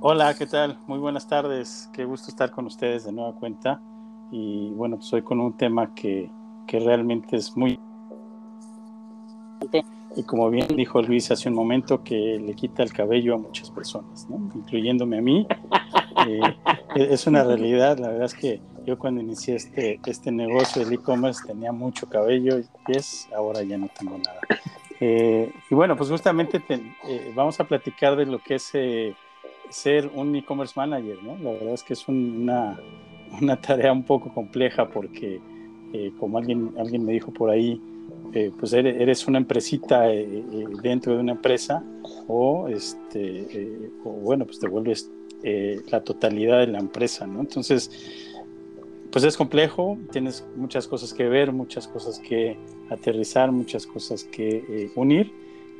Hola, ¿qué tal? Muy buenas tardes. Qué gusto estar con ustedes de nueva cuenta. Y bueno, pues hoy con un tema que, que realmente es muy... Y como bien dijo Luis hace un momento, que le quita el cabello a muchas personas, ¿no? incluyéndome a mí. Eh, es una realidad, la verdad es que yo cuando inicié este, este negocio del e-commerce tenía mucho cabello y pies, ahora ya no tengo nada. Eh, y bueno, pues justamente eh, vamos a platicar de lo que es ser un e-commerce manager, ¿no? La verdad es que es una, una, tarea un poco compleja porque, eh, como alguien, alguien me dijo por ahí, eh, pues eres, una empresita eh, dentro de una empresa o, este, o bueno, pues te vuelves la totalidad de la empresa, ¿no? Entonces, pues es complejo, tienes muchas cosas que ver, muchas cosas que aterrizar, muchas cosas que unir.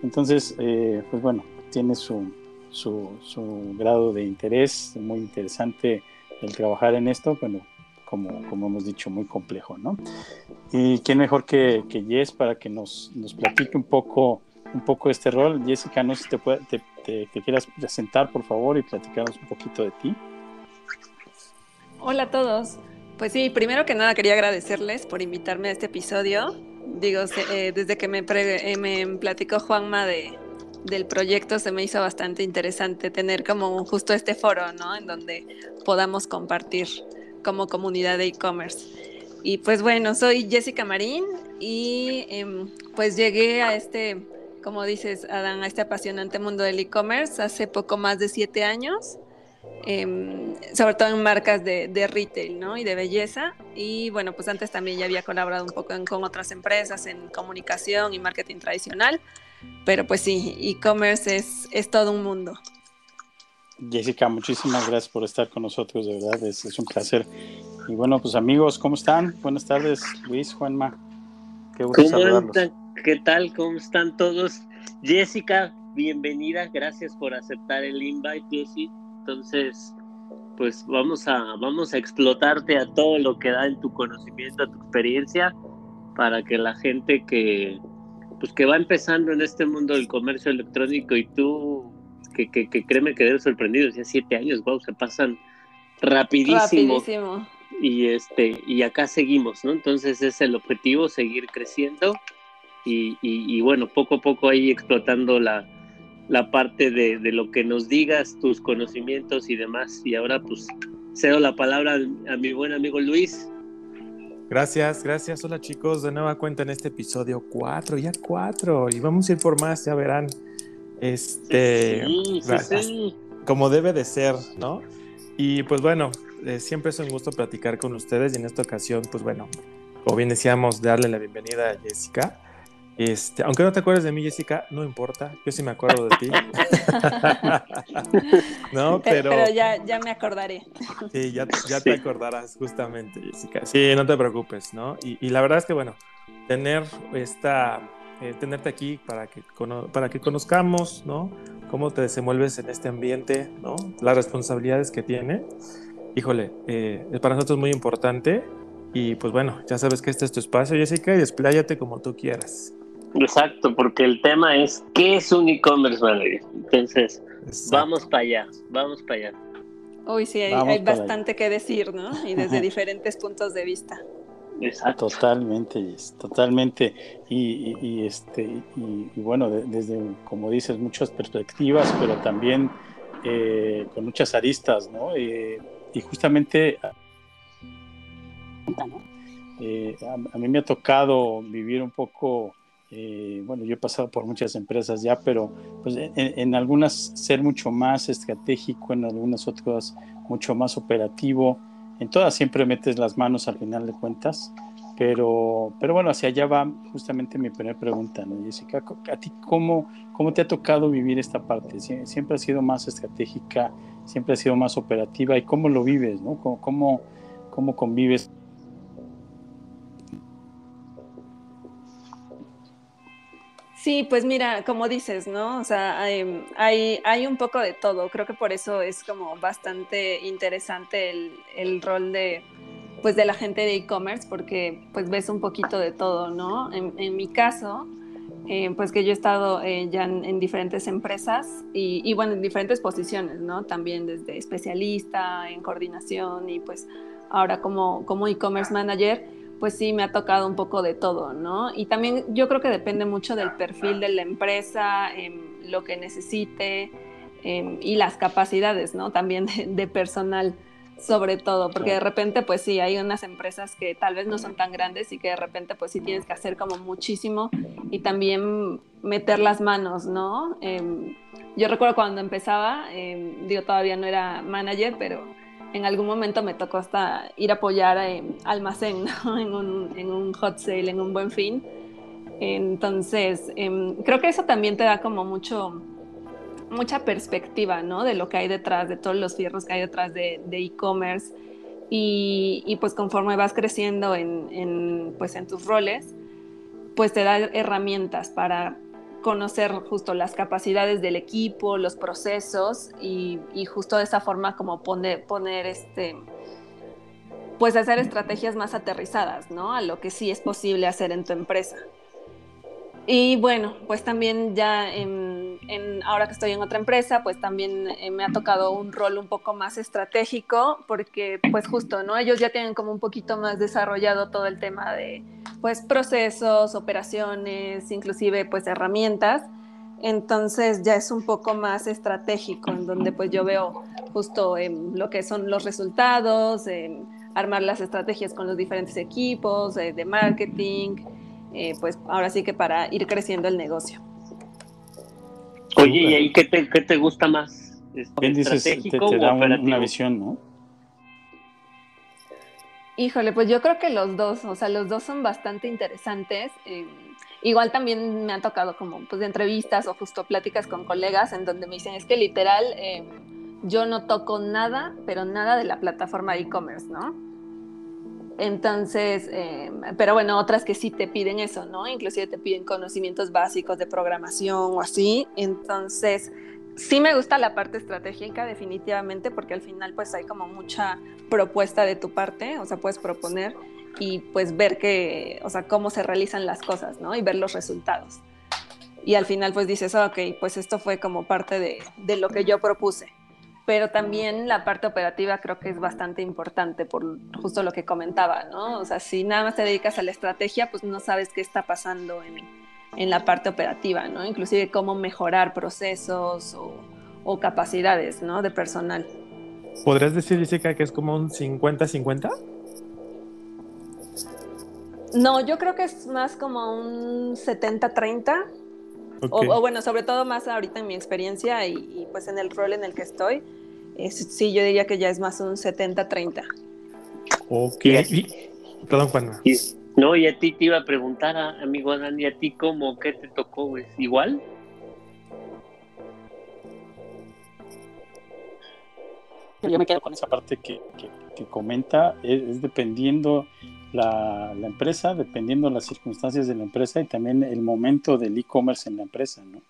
Entonces, pues bueno, tiene su, su, su, grado de interés, muy interesante el trabajar en esto, bueno, como, como hemos dicho, muy complejo, ¿no? Y quién mejor que, que Jess para que nos, nos platique un poco, un poco este rol. Jessica, no sé si te, puede, te, quieras presentar, por favor, y platicarnos un poquito de ti. Hola a todos. Pues sí, primero que nada quería agradecerles por invitarme a este episodio. Digo, eh, desde que me, eh, me platicó Juanma de, del proyecto se me hizo bastante interesante tener como justo este foro, ¿no? En donde podamos compartir como comunidad de e-commerce. Y pues bueno, soy Jessica Marín y em, pues llegué a este, como dices, Adán, a este apasionante mundo del e-commerce hace poco más de siete años. Em, sobre todo en marcas de, de, retail ¿no? y de belleza. Y bueno, pues antes también ya había colaborado un poco con otras empresas en comunicación y marketing tradicional. Pero pues sí, e-commerce es, es todo un mundo. Jessica, muchísimas gracias por estar con nosotros, de verdad, es, es, un placer. Y bueno, pues amigos, ¿cómo están? Buenas tardes, Luis, Juanma. Qué gusto saludarlos. ¿Qué tal? ¿Cómo están todos? Jessica, bienvenida, gracias por aceptar el invite, Jessie. Entonces, pues vamos a, vamos a explotarte a todo lo que da en tu conocimiento, a tu experiencia, para que la gente que, pues que va empezando en este mundo del comercio electrónico y tú, que, que, que créeme que eres sorprendido, ya siete años, wow, se pasan rapidísimo. Rapidísimo. Y, este, y acá seguimos, ¿no? Entonces es el objetivo, seguir creciendo y, y, bueno, poco a poco ahí explotando la, la parte de, de, lo que nos digas, tus conocimientos y demás. Y ahora pues cedo la palabra a mi buen amigo Luis Gracias, gracias. Hola chicos, de nueva cuenta en este episodio 4, ya 4, y vamos a ir por más, ya verán. Este, sí, sí, como debe de ser, ¿no? Y pues bueno, eh, siempre es un gusto platicar con ustedes y en esta ocasión, pues bueno, como bien decíamos, darle la bienvenida a Jessica. Este, aunque no te acuerdes de mí, Jessica, no importa, yo sí me acuerdo de ti. no, pero, pero, ya, ya me acordaré. Sí, ya, ya te acordarás justamente, Jessica. Sí, no te preocupes, ¿no? Y, y la verdad es que, bueno, tener esta, eh, tenerte aquí para que, para que conozcamos, ¿no? Cómo te desenvuelves en este ambiente, ¿no? Las responsabilidades que tiene. Híjole, eh, para nosotros es muy importante. Y pues bueno, ya sabes que este es tu espacio, Jessica, y despláyate como tú quieras. Exacto, porque el tema es ¿qué es un e-commerce manager? Entonces, vamos para allá, vamos para allá. Uy, sí, hay, bastante que decir, ¿no? Y desde diferentes puntos de vista. Exacto. Totalmente, totalmente. Y, este, y, bueno, desde, como dices, muchas perspectivas, pero también eh, con muchas aristas, ¿no? Eh, y justamente eh, a, mí me ha tocado vivir un poco eh, bueno, yo he pasado por muchas empresas ya, pero pues, en, algunas ser mucho más estratégico, en algunas otras mucho más operativo. En todas siempre metes las manos al final de cuentas, pero, pero bueno, hacia allá va justamente mi primera pregunta, ¿no, Jessica? ¿A ti cómo, cómo te ha tocado vivir esta parte? ¿Siempre ha sido más estratégica, siempre ha sido más operativa? ¿Y cómo lo vives, no? ¿Cómo, cómo, cómo convives Sí, pues mira, como dices, ¿no? O sea, hay, hay, un poco de todo. Creo que por eso es como bastante interesante el, el rol de, pues, de la gente de e-commerce, porque pues ves un poquito de todo, ¿no? En, mi caso, eh, pues que yo he estado eh, ya en, diferentes empresas y, bueno, en diferentes posiciones, ¿no? También desde especialista, en coordinación y pues ahora como, como e-commerce manager, pues sí me ha tocado un poco de todo, ¿no? Y también yo creo que depende mucho del perfil de la empresa, em, lo que necesite em, y las capacidades, ¿no? También de personal sobre todo, porque de repente pues sí, hay unas empresas que tal vez no son tan grandes y que de repente pues sí tienes que hacer como muchísimo y también meter las manos, ¿no? Em, yo recuerdo cuando empezaba, eh, digo, todavía no era manager, pero en algún momento me tocó hasta ir a apoyar en almacén. En un, en hot sale, en un buen fin. Entonces, creo que eso también te da como mucho mucha perspectiva, ¿no? De lo que hay detrás, de todos los fierros que hay detrás de e-commerce. y, pues conforme vas creciendo en, pues en tus roles, pues te da herramientas para conocer justo las capacidades del equipo, los procesos y, justo de esa forma como poner, poner este, pues hacer estrategias más aterrizadas, ¿no? A lo que sí es posible hacer en tu empresa. Y bueno, pues también ya en, ahora que estoy en otra empresa, pues también eh, me ha tocado un rol un poco más estratégico, porque pues justo, ¿no? Ellos ya tienen como un poquito más desarrollado todo el tema de pues procesos, operaciones, inclusive pues herramientas. Entonces ya es un poco más estratégico, en donde pues yo veo justo en lo que son los resultados, en armar las estrategias con los diferentes equipos eh, de marketing, eh, pues ahora sí que para ir creciendo el negocio. Oye, ¿y ahí qué te, qué te gusta más? Bien dices, te, te da una visión, ¿no? Híjole, pues yo creo que los dos, o sea, los dos son bastante interesantes. Eh, igual también me han tocado como pues de entrevistas o justo pláticas con colegas en donde me dicen, es que literal, eh, yo no toco nada, pero nada de la plataforma de e-commerce, ¿no? Entonces, eh, pero bueno, otras que sí te piden eso, ¿no? Inclusive te piden conocimientos básicos de programación o así. Entonces, sí me gusta la parte estratégica definitivamente porque al final pues hay como mucha propuesta de tu parte, o sea, puedes proponer y pues ver que, o sea, cómo se realizan las cosas, ¿no? Y ver los resultados. Y al final pues dices, ok, pues esto fue como parte de, de lo que yo propuse pero también la parte operativa creo que es bastante importante por justo lo que comentaba, ¿no? O sea, si nada más te dedicas a la estrategia, pues no sabes qué está pasando en, en la parte operativa, ¿no? Inclusive cómo mejorar procesos o, o capacidades, ¿no? De personal. ¿Podrías decir, Jessica, que es como un 50-50? No, yo creo que es más como un 70-30. O, bueno, sobre todo más ahorita en mi experiencia y, y, pues en el rol en el que estoy, sí, yo diría que ya es más un 70-30. Ok. Perdón, Juan. no, y a ti te iba a preguntar, amigo Adán, ¿y a ti cómo? ¿Qué te tocó? ¿Es igual? Yo me quedo con esa parte que, comenta, es, dependiendo la, empresa, dependiendo las circunstancias de la empresa y también el momento del e-commerce en la empresa, ¿no?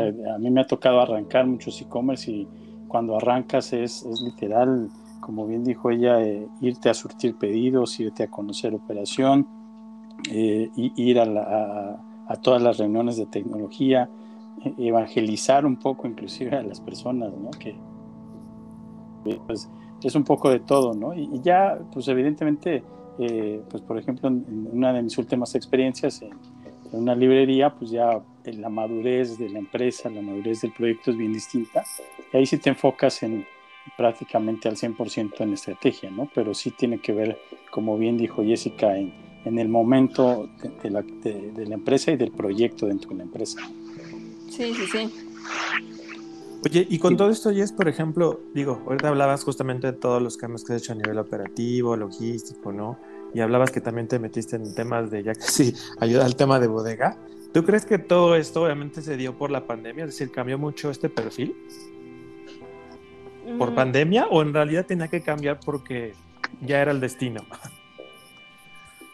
Eh, a mí me ha tocado arrancar muchos e-commerce y cuando arrancas es, es literal, como bien dijo ella, eh, irte a surtir pedidos, irte a conocer operación, eh, ir a, a, todas las reuniones de tecnología, e, evangelizar un poco inclusive a las personas, ¿no? Que pues, es un poco de todo, ¿no? Y, ya, pues evidentemente, eh, pues por ejemplo, en, una de mis últimas experiencias en, en una librería, pues ya la madurez de la empresa, la madurez del proyecto es bien distinta. Y ahí sí te enfocas en prácticamente al 100% en estrategia, ¿no? Pero sí tiene que ver, como bien dijo Jessica, en, en el momento de, la, de, la, empresa y del proyecto dentro de la empresa. Sí, sí, sí. Oye, y con todo esto, Jess, por ejemplo, digo, ahorita hablabas justamente de todos los cambios que has hecho a nivel operativo, logístico, ¿no? Y hablabas que también te metiste en temas de ya que sí, ayuda al tema de bodega. ¿Tú crees que todo esto obviamente se dio por la pandemia? Es decir, ¿cambió mucho este perfil? ¿Por mm. pandemia o en realidad tenía que cambiar porque ya era el destino?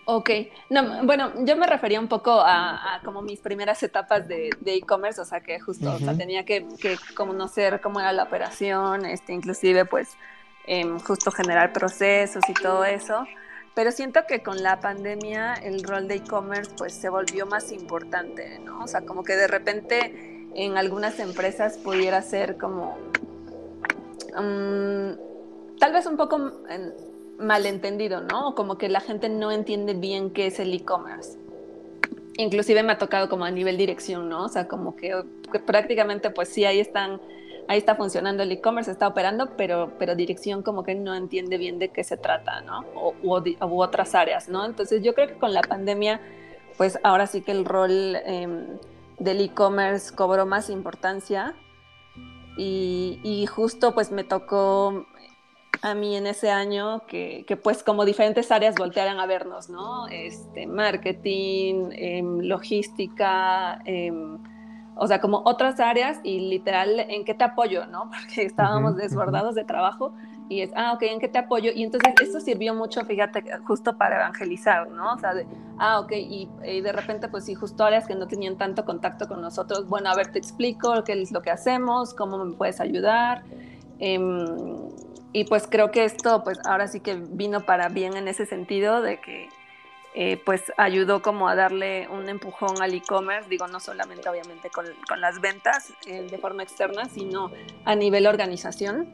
Ok, no, bueno, yo me refería un poco a, como mis primeras etapas de e-commerce, o sea que justo, o sea, tenía que, conocer cómo era la operación, este, inclusive pues em, justo generar procesos y todo eso. pero siento que con la pandemia el rol de e-commerce pues se volvió más importante, ¿no? O sea, como que de repente en algunas empresas pudiera ser como mm, tal vez un poco malentendido, ¿no? Como que la gente no entiende bien qué es el e-commerce. Inclusive me ha tocado como a nivel dirección, ¿no? O sea, como que, prácticamente pues sí, ahí están, ahí está funcionando el e-commerce, está operando, pero, pero dirección como que no entiende bien de qué se trata, ¿no? O, u, otras áreas, ¿no? Entonces yo creo que con la pandemia, pues ahora sí que el rol em, del e-commerce cobró más importancia y, y, justo pues me tocó a mí en ese año que, pues como diferentes áreas voltearan a vernos, ¿no? Este, marketing, em, logística, em, o sea, como otras áreas y literal, ¿en qué te apoyo, no? Porque estábamos desbordados de trabajo y es, ah, ok, ¿en qué te apoyo? Y entonces esto sirvió mucho, fíjate, justo para evangelizar, ¿no? O sea, de, ah, ok, y, de repente, pues sí, justo áreas que no tenían tanto contacto con nosotros, bueno, a ver, te explico qué es lo que hacemos, cómo me puedes ayudar. Em, y pues creo que esto, pues ahora sí que vino para bien en ese sentido de que eh, pues ayudó como a darle un empujón al e-commerce, digo, no solamente obviamente con, las ventas eh, de forma externa, sino a nivel organización,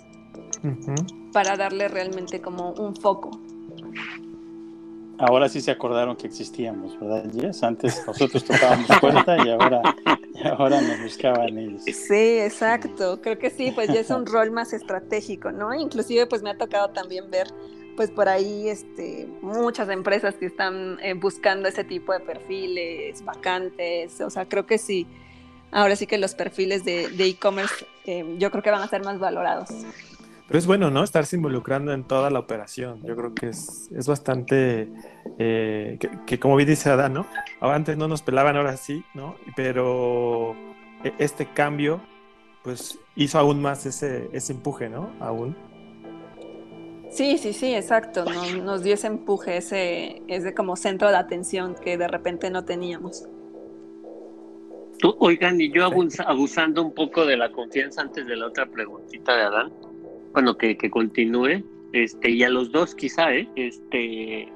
para darle realmente como un foco. Ahora sí se acordaron que existíamos, ¿verdad, Jess? Antes nosotros tocábamos puerta y ahora, y ahora nos buscaban ellos. Sí, exacto. Creo que sí, pues ya es un rol más estratégico, ¿no? Inclusive pues me ha tocado también ver pues por ahí este, muchas empresas que están eh, buscando ese tipo de perfiles, vacantes, o sea, creo que sí, ahora sí que los perfiles de e-commerce eh, yo creo que van a ser más valorados. Pero es bueno, ¿no? Estarse involucrando en toda la operación. Yo creo que es, es bastante, eh, que, como bien dice Adán, ¿no? Antes no nos pelaban, ahora sí, ¿no? Pero e, este cambio, pues hizo aún más ese, ese empuje, ¿no? Aún. Sí, sí, sí, exacto. Nos, nos dio ese empuje, ese, ese como centro de atención que de repente no teníamos. oigan, y yo abusando un poco de la confianza antes de la otra preguntita de Adán bueno, que, que continúe, este, y a los dos quizá, ¿eh? este,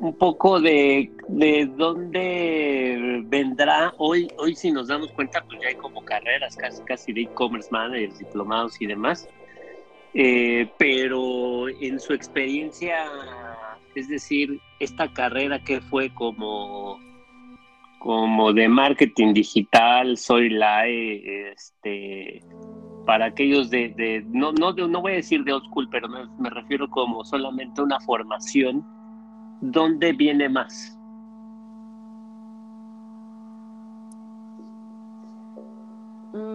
un poco de, de dónde vendrá hoy, hoy si nos damos cuenta, pues ya hay como carreras casi, casi de e-commerce managers, diplomados y demás, eh, pero en su experiencia, es decir, esta carrera que fue como como de marketing digital, soy la este para aquellos de, no, no, no voy a decir de old school, pero me, refiero como solamente una formación, ¿dónde viene más?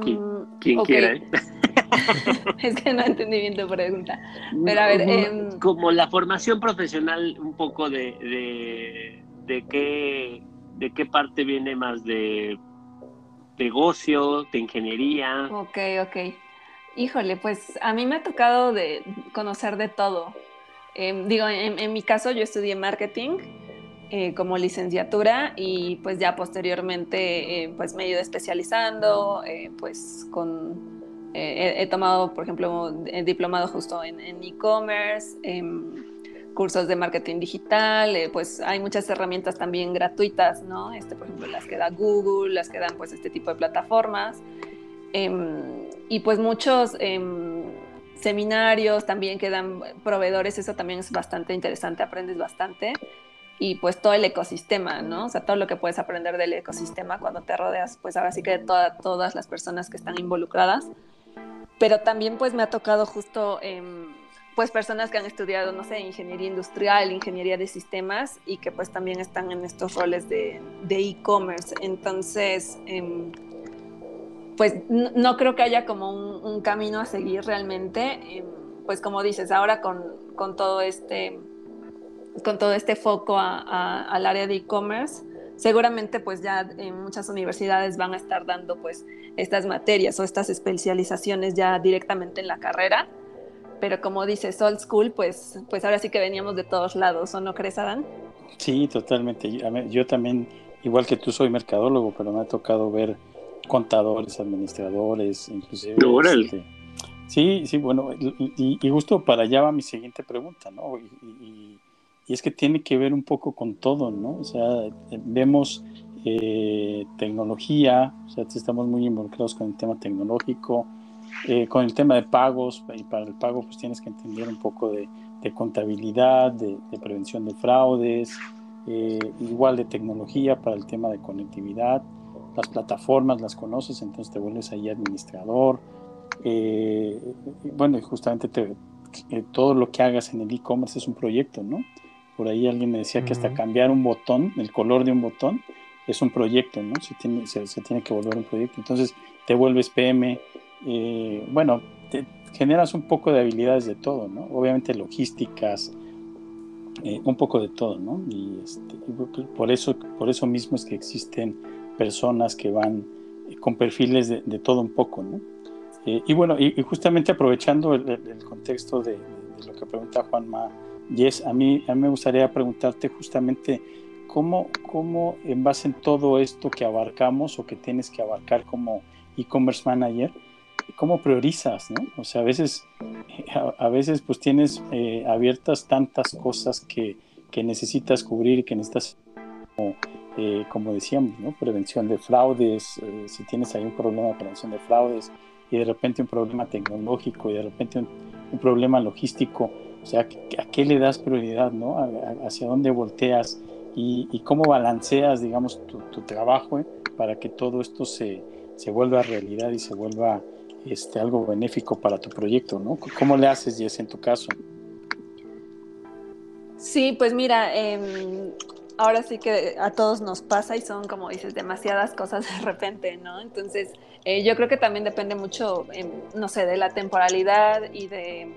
¿Quién, mm, quiere? es que no entendí bien tu pregunta. Pero a ver. Em, como, la formación profesional, un poco de, de, de, qué, de qué parte viene más de negocio, de ingeniería. Ok, ok. Híjole, pues a mí me ha tocado de conocer de todo. Em, digo, en, mi caso yo estudié marketing eh, como licenciatura y pues ya posteriormente eh, pues me he ido especializando, eh, pues con... He, tomado, por ejemplo, diplomado justo en e-commerce, em, cursos de marketing digital, eh, pues hay muchas herramientas también gratuitas, ¿no? Este, por ejemplo, las que da Google, las que dan pues este tipo de plataformas. Em, y pues muchos em, seminarios también que dan proveedores, eso también es bastante interesante, aprendes bastante. Y pues todo el ecosistema, ¿no? O sea, todo lo que puedes aprender del ecosistema cuando te rodeas, pues ahora sí que de todas las personas que están involucradas. Pero también pues me ha tocado justo... Pues personas que han estudiado, no sé, ingeniería industrial, ingeniería de sistemas y que pues también están en estos roles de e-commerce. Entonces, em, pues no, creo que haya como un, camino a seguir realmente. Em, pues como dices, ahora con, con, todo este con todo este foco al área de e-commerce, seguramente pues ya en muchas universidades van a estar dando pues estas materias o estas especializaciones ya directamente en la carrera pero como dices, old school, pues, pues ahora sí que veníamos de todos lados, ¿o no crees, Adán? Sí, totalmente. Yo también, igual que tú, soy mercadólogo, pero me ha tocado ver contadores, administradores, inclusive este, Sí, sí, bueno, y, justo para allá va mi siguiente pregunta, ¿no? Y, es que tiene que ver un poco con todo, ¿no? O sea, vemos eh, tecnología, o sea, estamos muy involucrados con el tema tecnológico, eh, con el tema de pagos, y para el pago pues tienes que entender un poco de, contabilidad, de, prevención de fraudes, eh, igual de tecnología para el tema de conectividad, las plataformas las conoces, entonces te vuelves ahí administrador. Eh, bueno, y justamente todo lo que hagas en el e-commerce es un proyecto, ¿no? Por ahí alguien me decía que hasta cambiar un botón, el color de un botón, es un proyecto, ¿no? Se tiene, se, tiene que volver un proyecto. Entonces te vuelves PM, eh, bueno, generas un poco de habilidades de todo, ¿no? Obviamente logísticas, eh, un poco de todo, ¿no? Y este, por, eso, por eso mismo es que existen personas que van con perfiles de, todo un poco, ¿no? Eh, y bueno, y, justamente aprovechando el, contexto de, lo que pregunta Juanma, Yes, a mí, a mí me gustaría preguntarte justamente cómo, cómo en base en todo esto que abarcamos o que tienes que abarcar como e-commerce manager, cómo priorizas, ¿no? O sea, a veces, a, veces pues tienes eh, abiertas tantas cosas que, que, necesitas cubrir que necesitas, como, eh, decíamos, ¿no? Prevención de fraudes, eh, si tienes ahí un problema de prevención de fraudes y de repente un problema tecnológico y de repente un, problema logístico, o sea, ¿a qué le das prioridad, ¿no? ¿Hacia dónde volteas y, cómo balanceas, digamos, tu, tu trabajo para que todo esto se, se vuelva realidad y se vuelva este, algo benéfico para tu proyecto, ¿no? ¿Cómo le haces, Jess, en tu caso? Sí, pues mira, em, ahora sí que a todos nos pasa y son, como dices, demasiadas cosas de repente, ¿no? Entonces, eh, yo creo que también depende mucho, em, no sé, de la temporalidad y de,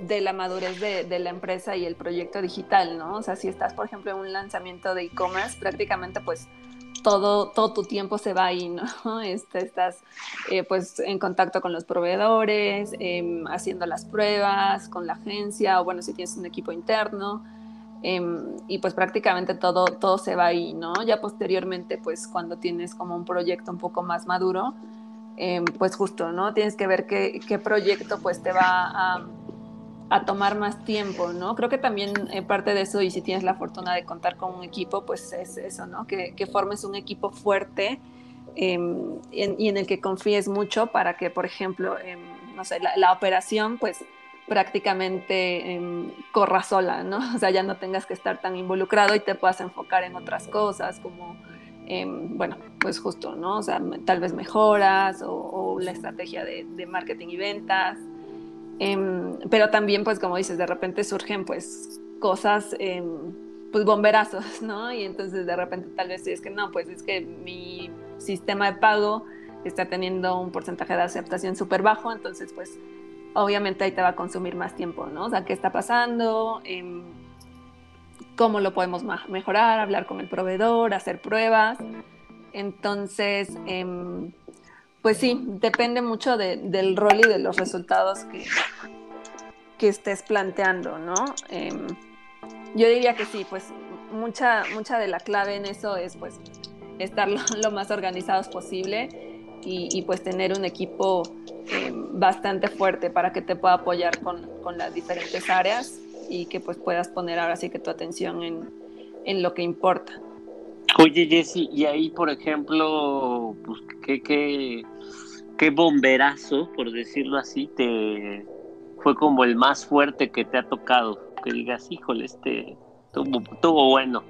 de la madurez de, de, la empresa y el proyecto digital, ¿no? O sea, si estás, por ejemplo, en un lanzamiento de e-commerce, prácticamente pues todo, todo tu tiempo se va ahí, ¿no? Este, estás eh, pues en contacto con los proveedores, em, haciendo las pruebas con la agencia o bueno, si tienes un equipo interno. Em, y pues prácticamente todo, todo se va ahí, ¿no? Ya posteriormente, pues cuando tienes como un proyecto un poco más maduro, em, pues justo, ¿no? Tienes que ver qué, qué proyecto pues te va a a tomar más tiempo, ¿no? Creo que también eh, parte de eso, y si tienes la fortuna de contar con un equipo, pues es eso, ¿no? Que, formes un equipo fuerte em, y en el que confíes mucho para que, por ejemplo, em, no sé, la, operación, pues prácticamente em, corra sola, ¿no? O sea, ya no tengas que estar tan involucrado y te puedas enfocar en otras cosas como, bueno, pues justo, ¿no? O sea, tal vez mejoras o, la estrategia de marketing y ventas. Em, pero también, pues como dices, de repente surgen pues cosas, em, pues bomberazos, ¿no? Y entonces de repente tal vez es que no, pues es que mi sistema de pago está teniendo un porcentaje de aceptación súper bajo, entonces pues obviamente ahí te va a consumir más tiempo, ¿no? O sea, ¿qué está pasando? Em, ¿Cómo lo podemos mejorar? Hablar con el proveedor, hacer pruebas. Entonces, pues sí, depende mucho del rol y de los resultados que, que estés planteando, ¿no? Em, yo diría que sí, pues mucha, mucha de la clave en eso es pues estar lo, más organizados posible y, pues tener un equipo em, bastante fuerte para que te pueda apoyar con, con, las diferentes áreas y que pues puedas poner ahora sí que tu atención en, en lo que importa. Oye, Jesse, y ahí, por ejemplo, pues, ¿qué, qué, qué bomberazo, por decirlo así, te fue como el más fuerte que te ha tocado? Que digas, híjole, este tuvo, bueno.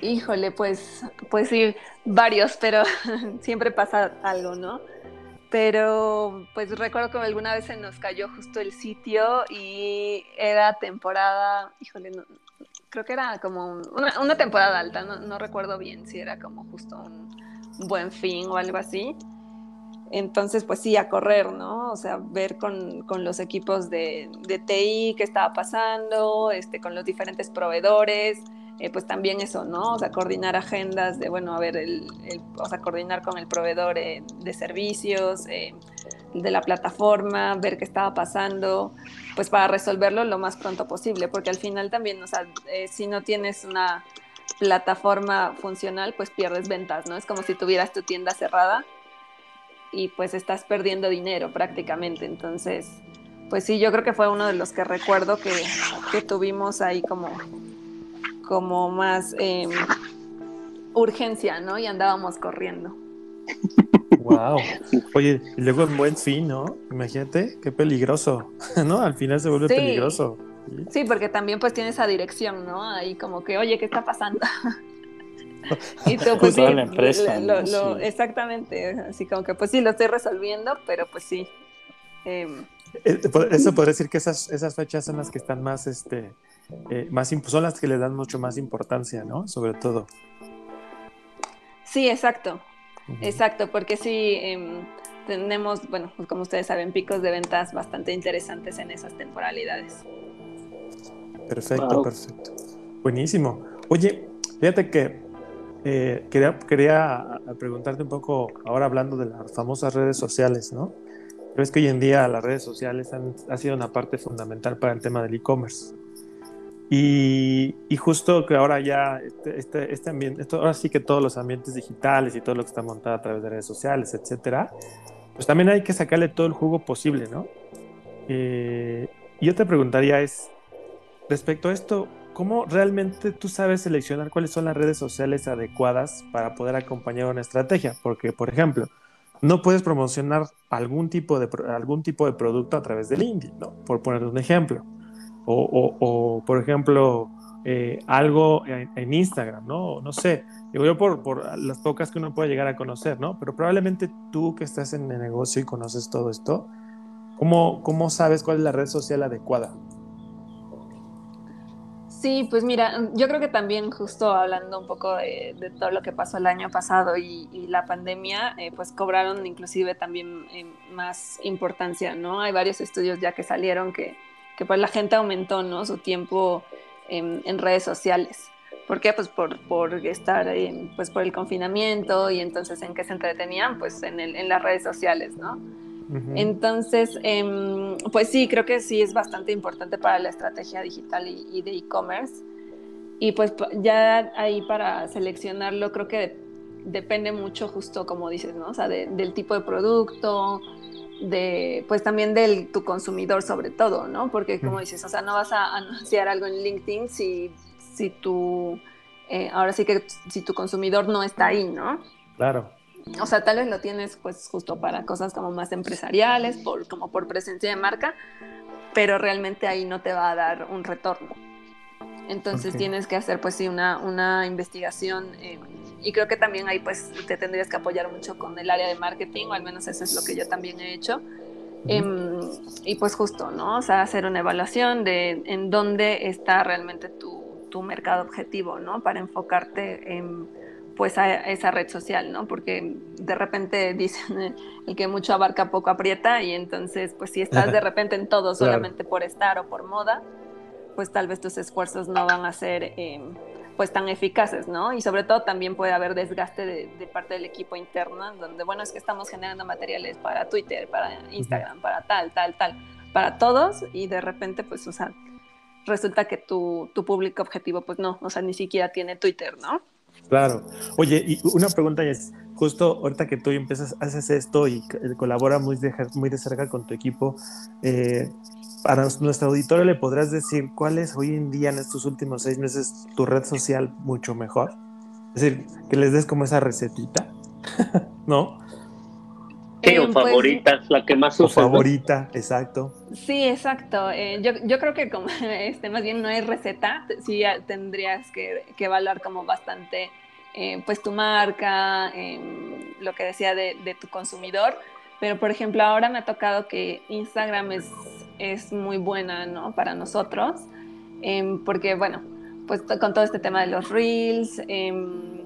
Híjole, pues, pues sí, varios, pero siempre pasa algo, ¿no? Pero pues recuerdo que alguna vez se nos cayó justo el sitio y era temporada, híjole, no, creo que era como una, temporada alta, no, recuerdo bien si era como justo un buen fin o algo así. Entonces, pues sí, a correr, ¿no? O sea, ver con, los equipos de, de, TI qué estaba pasando, este, con los diferentes proveedores, eh, pues también eso, ¿no? O sea, coordinar agendas de, bueno, a ver, el, o sea, coordinar con el proveedor eh, de servicios, eh, de la plataforma, ver qué estaba pasando, pues para resolverlo lo más pronto posible, porque al final también, o sea, si no tienes una plataforma funcional, pues pierdes ventas, ¿no? Es como si tuvieras tu tienda cerrada y pues estás perdiendo dinero prácticamente. Entonces, pues sí, yo creo que fue uno de los que recuerdo que, que tuvimos ahí como, como más em, urgencia, ¿no? Y andábamos corriendo. Wow. Oye, y luego en buen fin, ¿no? Imagínate, qué peligroso, ¿no? Al final se vuelve peligroso. Sí, porque también pues tiene esa dirección, ¿no? Ahí como que, oye, ¿qué está pasando? y tú, pues sí, la empresa, exactamente, así como que pues sí, lo estoy resolviendo, pero pues sí. Em, eh, eso podría decir que esas, esas fechas son las que están más, este, eh, más, son las que le dan mucho más importancia, ¿no? Sobre todo. Sí, exacto, exacto, porque sí em, tenemos, bueno, pues como ustedes saben, picos de ventas bastante interesantes en esas temporalidades. Perfecto, perfecto. Buenísimo. Oye, fíjate que eh, quería, quería preguntarte un poco, ahora hablando de las famosas redes sociales, ¿no? Pero que hoy en día las redes sociales han, sido una parte fundamental para el tema del e-commerce. Y, y, justo que ahora ya este, este, este ambiente, esto, ahora sí que todos los ambientes digitales y todo lo que está montado a través de redes sociales, etcétera, pues también hay que sacarle todo el jugo posible, ¿no? Eh, yo te preguntaría es, respecto a esto, ¿cómo realmente tú sabes seleccionar cuáles son las redes sociales adecuadas para poder acompañar una estrategia? Porque, por ejemplo, no puedes promocionar algún tipo de, algún tipo de producto a través del LinkedIn, ¿no? Por poner un ejemplo. O, por ejemplo, eh, algo en, Instagram, ¿no? No sé. Digo yo por, las pocas que uno puede llegar a conocer, ¿no? Pero probablemente tú que estás en el negocio y conoces todo esto, ¿cómo, cómo sabes cuál es la red social adecuada? Sí, pues mira, yo creo que también justo hablando un poco de, todo lo que pasó el año pasado y, la pandemia, eh, pues cobraron inclusive también eh, más importancia, ¿no? Hay varios estudios ya que salieron que, que pues la gente aumentó, ¿no? Su tiempo en, redes sociales. ¿Por qué? Pues por, por estar, pues por el confinamiento y entonces en qué se entretenían, pues en, el, en las redes sociales, ¿no? Entonces, em, pues sí, creo que sí es bastante importante para la estrategia digital y, de e-commerce. Y pues ya ahí para seleccionarlo, creo que depende mucho justo como dices, ¿no? O sea, del tipo de producto, de, pues también de tu consumidor sobre todo, ¿no? Porque como dices, o sea, no vas a anunciar algo en LinkedIn si, si tu, eh, ahora sí que si tu consumidor no está ahí, ¿no? Claro o sea, tal vez lo tienes pues justo para cosas como más empresariales, por, como por presencia de marca, pero realmente ahí no te va a dar un retorno. Entonces tienes que hacer pues sí una, una investigación eh, y creo que también ahí pues te tendrías que apoyar mucho con el área de marketing, o al menos eso es lo que yo también he hecho. Em, y pues justo, ¿no? O sea, hacer una evaluación de en dónde está realmente tu, tu mercado objetivo, ¿no? Para enfocarte en pues a esa red social, ¿no? Porque de repente dicen el que mucho abarca poco aprieta y entonces pues si estás de repente en todo solamente por estar o por moda, pues tal vez tus esfuerzos no van a ser em, pues tan eficaces, ¿no? Y sobre todo también puede haber desgaste de, parte del equipo interno, donde bueno, es que estamos generando materiales para Twitter, para Instagram, para tal, tal, tal, para todos y de repente pues, o sea, resulta que tu, tu público objetivo pues no, o sea, ni siquiera tiene Twitter, ¿no? Claro. Oye, y una pregunta es, justo ahorita que tú empiezas, haces esto y colabora muy de, muy de cerca con tu equipo, eh, para nuestro auditorio le podrás decir cuál es hoy en día en estos últimos seis meses tu red social mucho mejor. Es decir, que les des como esa recetita, ¿no? ¿Qué, o pues, favorita, la que más usas. favorita, exacto. Sí, exacto. Eh, yo, yo, creo que como este, más bien no hay receta, sí tendrías que, que evaluar como bastante eh, pues tu marca, em, lo que decía de, de, tu consumidor. Pero por ejemplo, ahora me ha tocado que Instagram es, es muy buena ¿no? para nosotros, em, porque bueno, pues con todo este tema de los reels, em,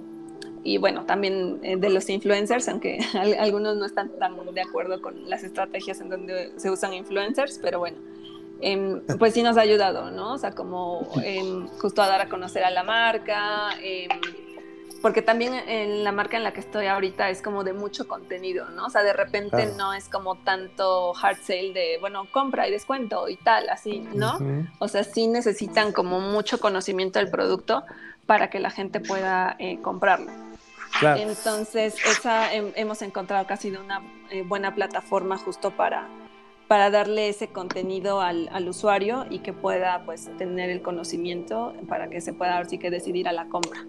y bueno, también eh, de los influencers, aunque algunos no están tan de acuerdo con las estrategias en donde se usan influencers, pero bueno, em, pues sí nos ha ayudado, ¿no? O sea, como justo a dar a conocer a la marca, porque también en la marca en la que estoy ahorita es como de mucho contenido, ¿no? O sea, de repente no es como tanto hard sale de, bueno, compra y descuento y tal, así, ¿no? O sea, sí necesitan como mucho conocimiento del producto para que la gente pueda eh, comprarlo. Entonces, esa hemos encontrado ha sido una eh, buena plataforma justo para, para darle ese contenido al, al, usuario y que pueda pues tener el conocimiento para que se pueda sí que decidir a la compra.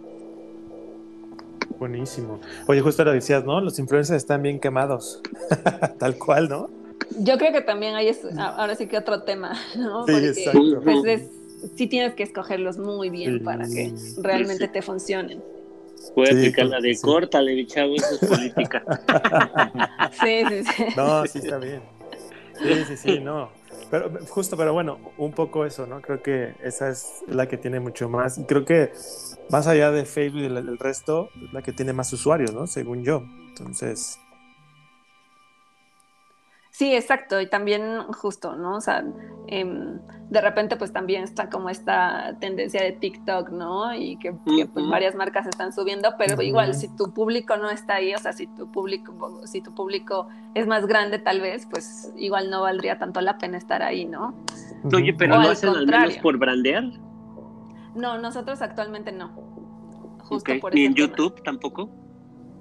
Buenísimo. Oye, justo lo decías, ¿no? Los influencers están bien quemados. Tal cual, ¿no? Yo creo que también hay, ahora sí que otro tema, ¿no? Sí, exacto. Pues sí tienes que escogerlos muy bien para que realmente te funcionen. Puede aplicar la de corta, de chavo, eso es política. sí, sí, sí. No, sí está bien. Sí, sí, sí, no. Pero justo, pero bueno, un poco eso, ¿no? Creo que esa es la que tiene mucho más. Y creo que más allá de Facebook y el resto, es la que tiene más usuarios, ¿no? Según yo. Entonces, Sí, exacto, y también justo, ¿no? O sea, em, de repente pues también está como esta tendencia de TikTok, ¿no? Y que, pues, varias marcas están subiendo, pero igual si tu público no está ahí, o sea, si tu público, si tu público es más grande tal vez, pues igual no valdría tanto la pena estar ahí, ¿no? Oye, pero no hacen al menos por brandear. No, nosotros actualmente no. Justo por ¿Ni en YouTube tampoco?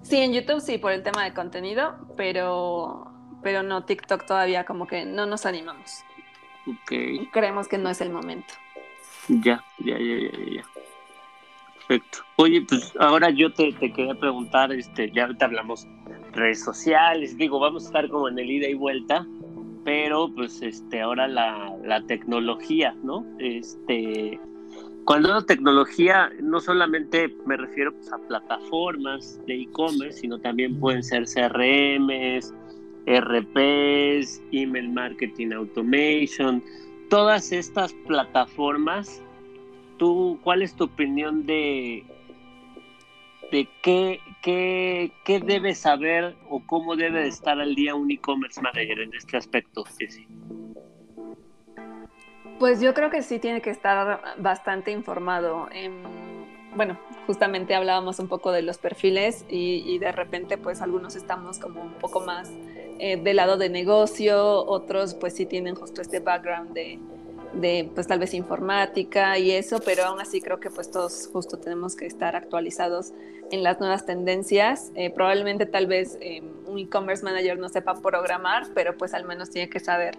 Sí, en YouTube sí, por el tema de contenido, pero pero no, TikTok todavía como que no nos animamos. Ok. Creemos que no es el momento. Ya, ya, ya, ya, ya. Perfecto. Oye, pues ahora yo te, quería preguntar, este, ya ahorita hablamos redes sociales, digo, vamos a estar como en el ida y vuelta, pero pues este, ahora la, la tecnología, ¿no? Este, cuando hablo tecnología, no solamente me refiero pues, a plataformas de e-commerce, sino también pueden ser CRMs, RPs, email marketing automation, todas estas plataformas, ¿tú cuál es tu opinión de, de qué, qué, qué debe saber o cómo debe estar al día un e-commerce manager en este aspecto, Pues yo creo que sí tiene que estar bastante informado. En bueno, justamente hablábamos un poco de los perfiles y, de repente pues algunos estamos como un poco más eh, del lado de negocio, otros pues sí tienen justo este background de, pues tal vez informática y eso, pero aún así creo que pues todos justo tenemos que estar actualizados en las nuevas tendencias. Eh, probablemente tal vez eh, un e-commerce manager no sepa programar, pero pues al menos tiene que saber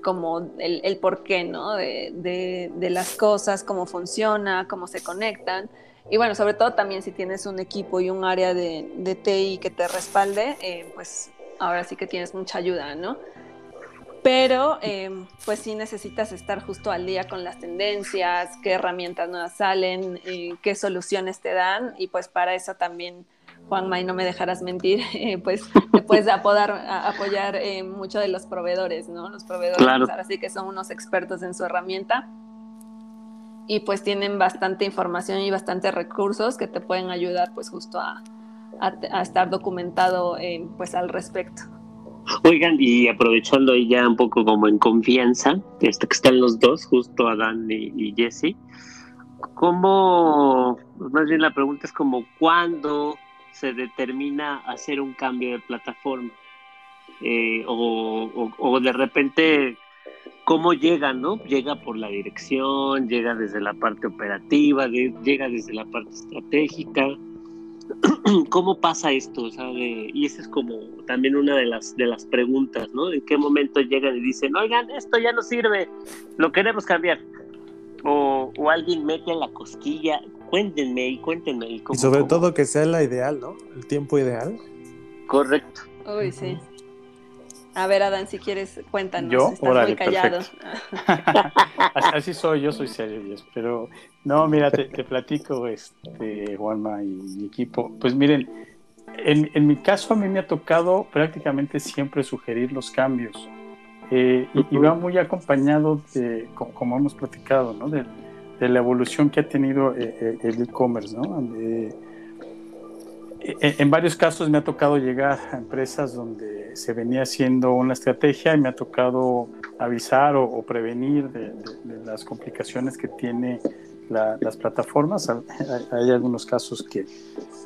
como el, el porqué, ¿no? de, de, las cosas, cómo funciona, cómo se conectan. Y bueno, sobre todo también si tienes un equipo y un área de, de TI que te respalde, eh, pues ahora sí que tienes mucha ayuda, ¿no? Pero em, pues sí necesitas estar justo al día con las tendencias, qué herramientas nuevas salen, eh, qué soluciones te dan y pues para eso también, Juanma, y no me dejarás mentir, eh, pues te puedes apodar, apoyar mucho de los proveedores, ¿no? Los proveedores ahora sí que son unos expertos en su herramienta y pues tienen bastante información y bastantes recursos que te pueden ayudar pues justo a, a, estar documentado pues al respecto. Oigan, y aprovechando ahí ya un poco como en confianza, que están los dos, justo Adán y, y Jesse, ¿cómo, más bien la pregunta es como, ¿cuándo se determina hacer un cambio de plataforma? Eh, o, de repente cómo llega, ¿no? Llega por la dirección, llega desde la parte operativa, llega desde la parte estratégica. ¿Cómo pasa esto? y esa es como también una de las, de las preguntas, ¿no? ¿En qué momento llegan y dicen, oigan, esto ya no sirve, lo queremos cambiar? O, alguien mete la cosquilla, cuéntenme y cuéntenme. y sobre todo que sea la ideal, ¿no? El tiempo ideal. Correcto. Uy, sí. A ver, Adán, si quieres, cuéntanos. Yo, estás muy callado. Así soy, yo soy serio, pero no, mira, te, platico, este, Juanma y mi equipo. Pues miren, en, mi caso a mí me ha tocado prácticamente siempre sugerir los cambios. Eh, y, va muy acompañado de, como, hemos platicado, ¿no? de, la evolución que ha tenido eh, eh, el e-commerce, ¿no? En varios casos me ha tocado llegar a empresas donde se venía haciendo una estrategia y me ha tocado avisar o, prevenir de, las complicaciones que tiene las plataformas. Hay, algunos casos que,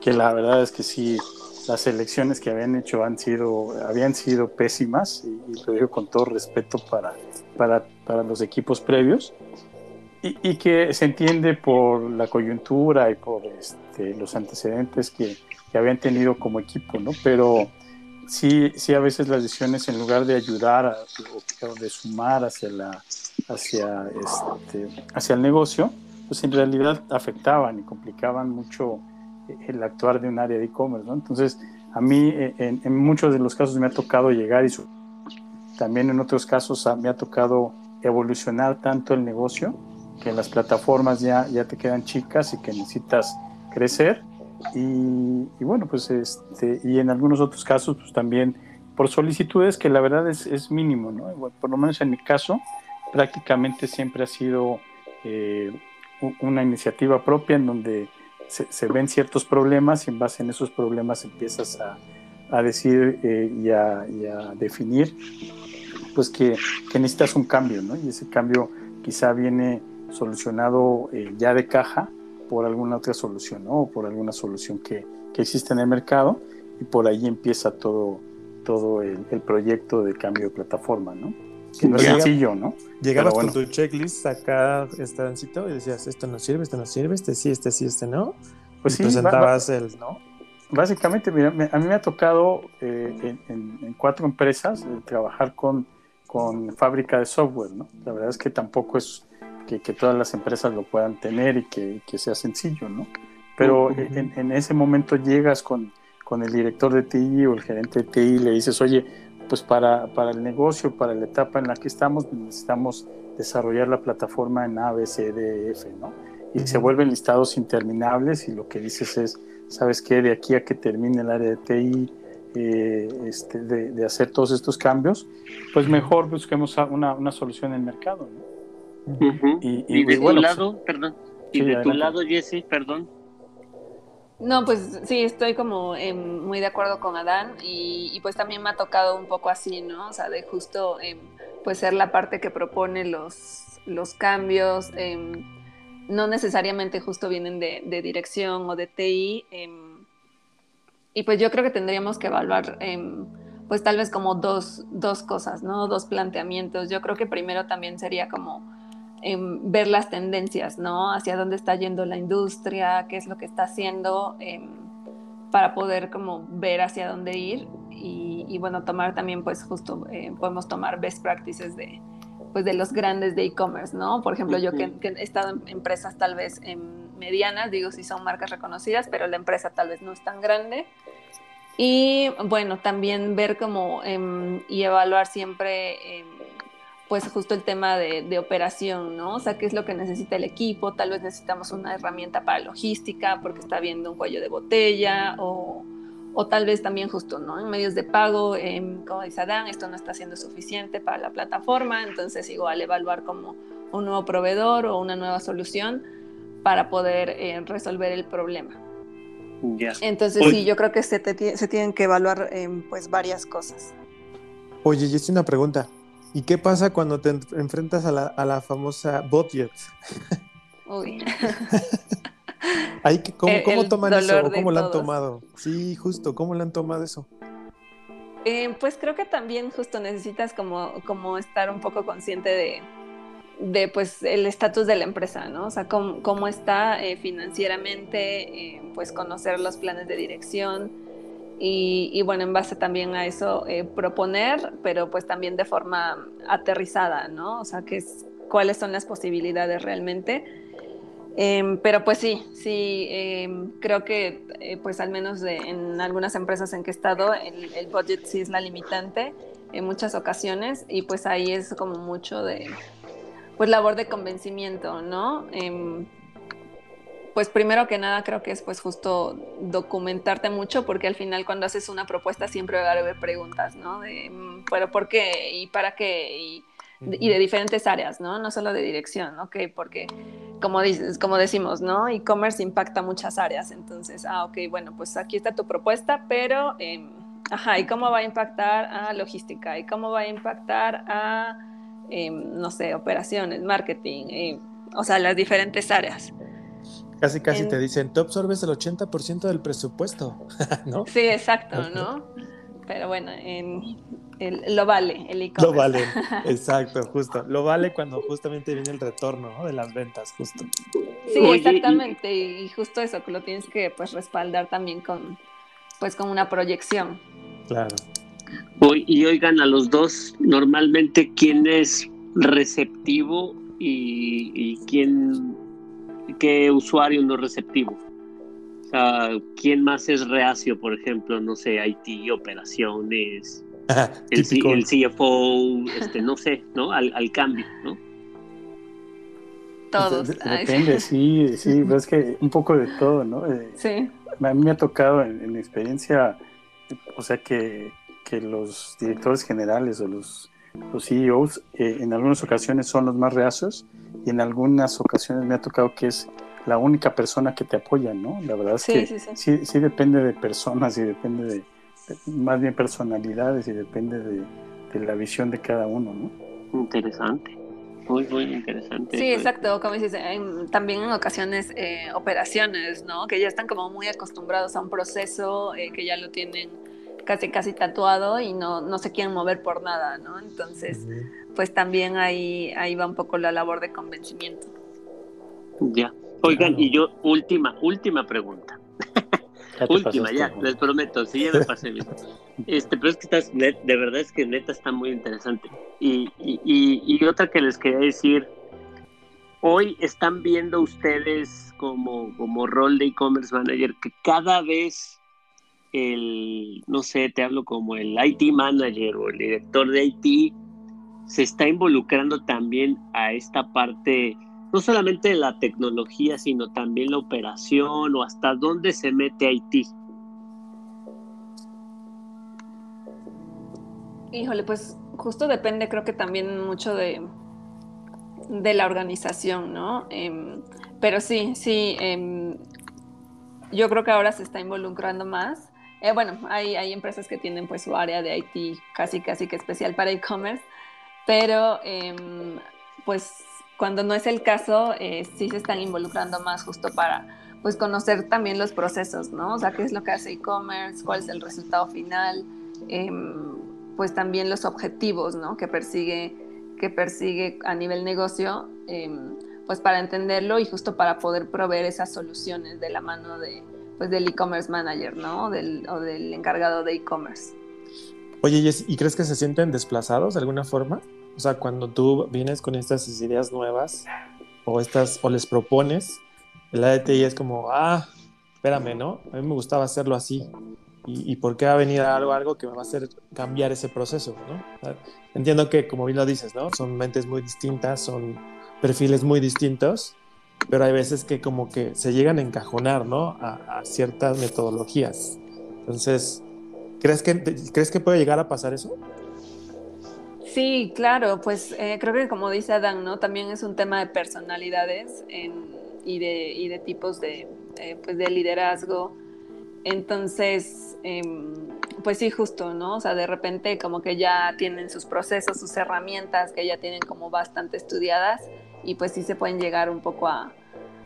que, la verdad es que sí, las elecciones que habían hecho han sido, habían sido pésimas y, lo digo con todo respeto para, para, para los equipos previos. Y, y, que se entiende por la coyuntura y por este, los antecedentes que, habían tenido como equipo, ¿no? Pero sí, sí a veces las decisiones en lugar de ayudar o de sumar hacia, la, hacia, este, hacia el negocio, pues en realidad afectaban y complicaban mucho el actuar de un área de e-commerce, ¿no? Entonces, a mí eh, en, muchos de los casos me ha tocado llegar y también en otros casos me ha tocado evolucionar tanto el negocio que las plataformas ya, ya te quedan chicas y que necesitas crecer y, bueno, pues este, y en algunos otros casos, pues también por solicitudes que la verdad es, mínimo, ¿no? por lo menos en mi caso, prácticamente siempre ha sido eh, una iniciativa propia en donde se, ven ciertos problemas y en base en esos problemas empiezas a, a decir eh, y, a, a, definir pues que, que, necesitas un cambio, ¿no? Y ese cambio quizá viene solucionado eh, ya de caja por alguna otra solución, ¿no? O por alguna solución que, que existe en el mercado y por ahí empieza todo, todo el, proyecto de cambio de plataforma, ¿no? Que no es sencillo, ¿no? Llegabas con tu checklist acá, estancito, y decías, esto no sirve, esto no sirve, este sí, este sí, este no. Pues sí, presentabas el, ¿no? Básicamente, mira, a mí me ha tocado eh, en, cuatro empresas eh, trabajar con, con fábrica de software, ¿no? La verdad es que tampoco es que, todas las empresas lo puedan tener y que, sea sencillo, ¿no? Pero en, ese momento llegas con, con, el director de TI o el gerente de TI y le dices, oye, pues para, para el negocio, para la etapa en la que estamos, necesitamos desarrollar la plataforma en A, B, C, D, F, ¿no? Y se vuelven listados interminables y lo que dices es, ¿sabes qué? De aquí a que termine el área de TI, eh, este, de, de, hacer todos estos cambios, pues mejor busquemos una, una solución en el mercado, ¿no? Y, de tu lado, perdón, y de tu lado, Jesse, perdón. No, pues sí, estoy como em, muy de acuerdo con Adán y, pues también me ha tocado un poco así, ¿no? O sea, de justo em, pues ser la parte que propone los, los cambios, em, no necesariamente justo vienen de, de dirección o de TI. y pues yo creo que tendríamos que evaluar pues tal vez como dos, dos cosas, ¿no? Dos planteamientos. Yo creo que primero también sería como ver las tendencias, ¿no? Hacia dónde está yendo la industria, qué es lo que está haciendo, em, para poder como ver hacia dónde ir y, bueno, tomar también pues justo, eh, podemos tomar best practices de, pues de los grandes de e-commerce, ¿no? Por ejemplo, yo que, he estado en empresas tal vez medianas, digo si son marcas reconocidas, pero la empresa tal vez no es tan grande. Y bueno, también ver como em, y evaluar siempre em, pues justo el tema de, operación, ¿no? O sea, qué es lo que necesita el equipo, tal vez necesitamos una herramienta para logística porque está viendo un cuello de botella o, tal vez también justo, ¿no? En medios de pago, como dice Adán, esto no está siendo suficiente para la plataforma, entonces igual evaluar como un nuevo proveedor o una nueva solución para poder eh, resolver el problema. Entonces sí, yo creo que se, se tienen que evaluar em, pues varias cosas. Oye, y es una pregunta. ¿Y qué pasa cuando te enfrentas a la, a la famosa budget? Uy. ¿Cómo, cómo toman eso? ¿O ¿Cómo lo han tomado? Sí, justo, ¿cómo lo han tomado eso? Eh, pues creo que también justo necesitas como, como estar un poco consciente de, de pues el estatus de la empresa, ¿no? O sea, cómo, cómo está eh, financieramente, eh, pues conocer los planes de dirección, y, bueno, en base también a eso eh, proponer, pero pues también de forma aterrizada, ¿no? O sea, que es, cuáles son las posibilidades realmente. Em, pero pues sí, sí, em, creo que eh, pues al menos en algunas empresas en que he estado, el, el, budget sí es la limitante en muchas ocasiones y pues ahí es como mucho de, pues labor de convencimiento, ¿no? Pues primero que nada creo que es pues justo documentarte mucho porque al final cuando haces una propuesta siempre va a haber preguntas, ¿no? De, mm, pero ¿por qué? ¿Y para qué? Y, de diferentes áreas, ¿no? No solo de dirección, ¿ok? Porque como, dices, como decimos, ¿no? E-commerce impacta muchas áreas, entonces, ah, ok, bueno, pues aquí está tu propuesta, pero, eh, ajá, ¿y cómo va a impactar a logística? ¿Y cómo va a impactar a, em, no sé, operaciones, marketing? Eh, o sea, las diferentes áreas. Casi, casi te dicen, tú absorbes el 80% del presupuesto, ¿no? Sí, exacto, ¿no? Pero bueno, en, lo vale el e-commerce. Lo vale, exacto, justo. Lo vale cuando justamente viene el retorno de las ventas, justo. Sí, exactamente. Y, justo eso, que lo tienes que pues respaldar también con, pues con una proyección. Claro. y oigan a los dos, normalmente quién es receptivo y, quién, qué usuario no receptivo. O sea, ¿quién más es reacio, por ejemplo? No sé, IT, operaciones, el, el, CFO, este, no sé, ¿no? Al, al cambio, ¿no? Todos. depende, sí, sí, pero es que un poco de todo, ¿no? Eh, sí. A mí me ha tocado en, mi experiencia, o sea, que, que, los directores generales o los, los CEOs eh, en algunas ocasiones son los más reacios y en algunas ocasiones me ha tocado que es la única persona que te apoya, ¿no? La verdad es que sí, sí, depende de personas y depende de, más bien personalidades y depende de, de la visión de cada uno, ¿no? Interesante. Muy, muy interesante. Sí, exacto, como dices, también en ocasiones eh, operaciones, ¿no? Que ya están como muy acostumbrados a un proceso eh, que ya lo tienen casi casi tatuado y no, no se quieren mover por nada, ¿no? Entonces, pues también ahí, ahí va un poco la labor de convencimiento. Ya. Oigan, y yo, última, última pregunta. Última, ya, les prometo, sí, ya me pasé bien. Este, pero es que estás, de verdad es que neta está muy interesante. Y, y, y, otra que les quería decir, hoy están viendo ustedes como, como rol de e-commerce manager que cada vez el, no sé, te hablo como el IT manager o el director de IT, se está involucrando también a esta parte no solamente la tecnología, sino también la operación o hasta dónde se mete Haití. Híjole, pues justo depende, creo que también mucho de, de la organización, ¿no? Em, pero sí, sí, em, yo creo que ahora se está involucrando más. Eh, bueno, hay, hay empresas que tienen pues su área de IT casi, casi que especial para e-commerce, pero em, pues cuando no es el caso, eh, sí se están involucrando más justo para pues conocer también los procesos, ¿no? O sea, qué es lo que hace e-commerce, cuál es el resultado final, em, pues también los objetivos, ¿no? Que persigue, que persigue a nivel negocio, em, pues para entenderlo y justo para poder proveer esas soluciones de la mano de, pues del e-commerce manager, ¿no? Del, o del encargado de e-commerce. Oye, ¿y crees que se sienten desplazados de alguna forma? O sea, cuando tú vienes con estas ideas nuevas o, estas, o les propones, el ADTI es como, ah, espérame, ¿no? A mí me gustaba hacerlo así. ¿Y, por qué va a venir algo, algo que me va a hacer cambiar ese proceso, ¿no? entiendo que, como bien lo dices, ¿no? Son mentes muy distintas, son perfiles muy distintos, pero hay veces que como que se llegan a encajonar, ¿no? A, a ciertas metodologías. Entonces, ¿crees que, ¿crees que puede llegar a pasar eso? Sí, claro, pues eh, creo que como dice Adán, ¿no? También es un tema de personalidades y, de, de, tipos de, eh, pues de liderazgo. Entonces, em, pues sí, justo, ¿no? O sea, de repente como que ya tienen sus procesos, sus herramientas que ya tienen como bastante estudiadas y pues sí se pueden llegar un poco a,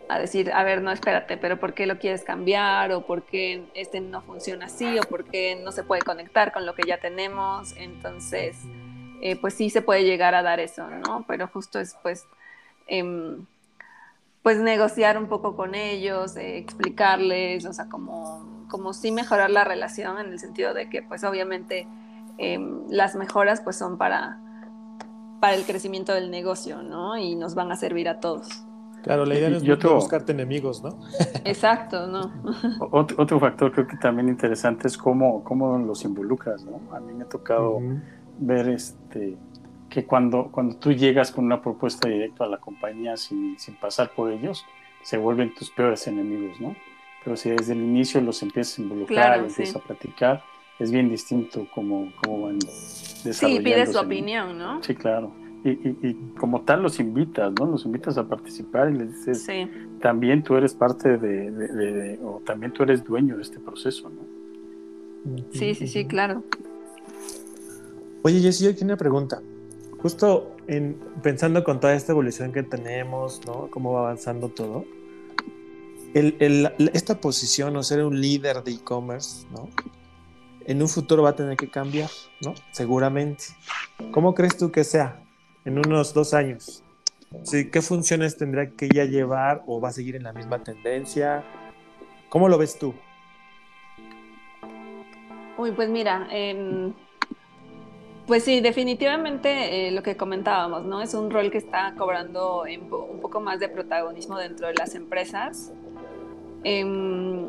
a decir, a ver, no, espérate, pero ¿por qué lo quieres cambiar? ¿O por qué este no funciona así? ¿O por qué no se puede conectar con lo que ya tenemos? Entonces eh, pues sí se puede llegar a dar eso, ¿no? Pero justo es pues, em, pues negociar un poco con ellos, eh, explicarles, o sea, como, como sí mejorar la relación en el sentido de que pues obviamente em, las mejoras pues son para, para el crecimiento del negocio, ¿no? Y nos van a servir a todos. Claro, la idea es no buscarte enemigos, ¿no? Exacto, ¿no? Otro, factor creo que también interesante es cómo, cómo los involucras, ¿no? A mí me ha tocado ver este que cuando, cuando tú llegas con una propuesta directa a la compañía sin, sin pasar por ellos, se vuelven tus peores enemigos, ¿no? Pero si desde el inicio los empiezas a involucrar, empiezas a platicar, es bien distinto cómo, cómo van desarrollando. Sí, pide su opinión, ¿no? Sí, claro. Y, y, como tal los invitas, ¿no? Los invitas a participar y les dices, sí. también tú eres parte de, de, o también tú eres dueño de este proceso, ¿no? Sí, sí, sí, claro. Oye, Jessy, yo tengo una pregunta. Justo en, pensando con toda esta evolución que tenemos, ¿no? Cómo va avanzando todo. esta posición o ser un líder de e-commerce, ¿no? En un futuro va a tener que cambiar, ¿no? Seguramente. ¿Cómo crees tú que sea en unos dos años? Sí, ¿Qué funciones tendrá que ya llevar o va a seguir en la misma tendencia? ¿Cómo lo ves tú? Uy, pues mira, pues sí, definitivamente eh, lo que comentábamos, ¿no? Es un rol que está cobrando un poco más de protagonismo dentro de las empresas. Em,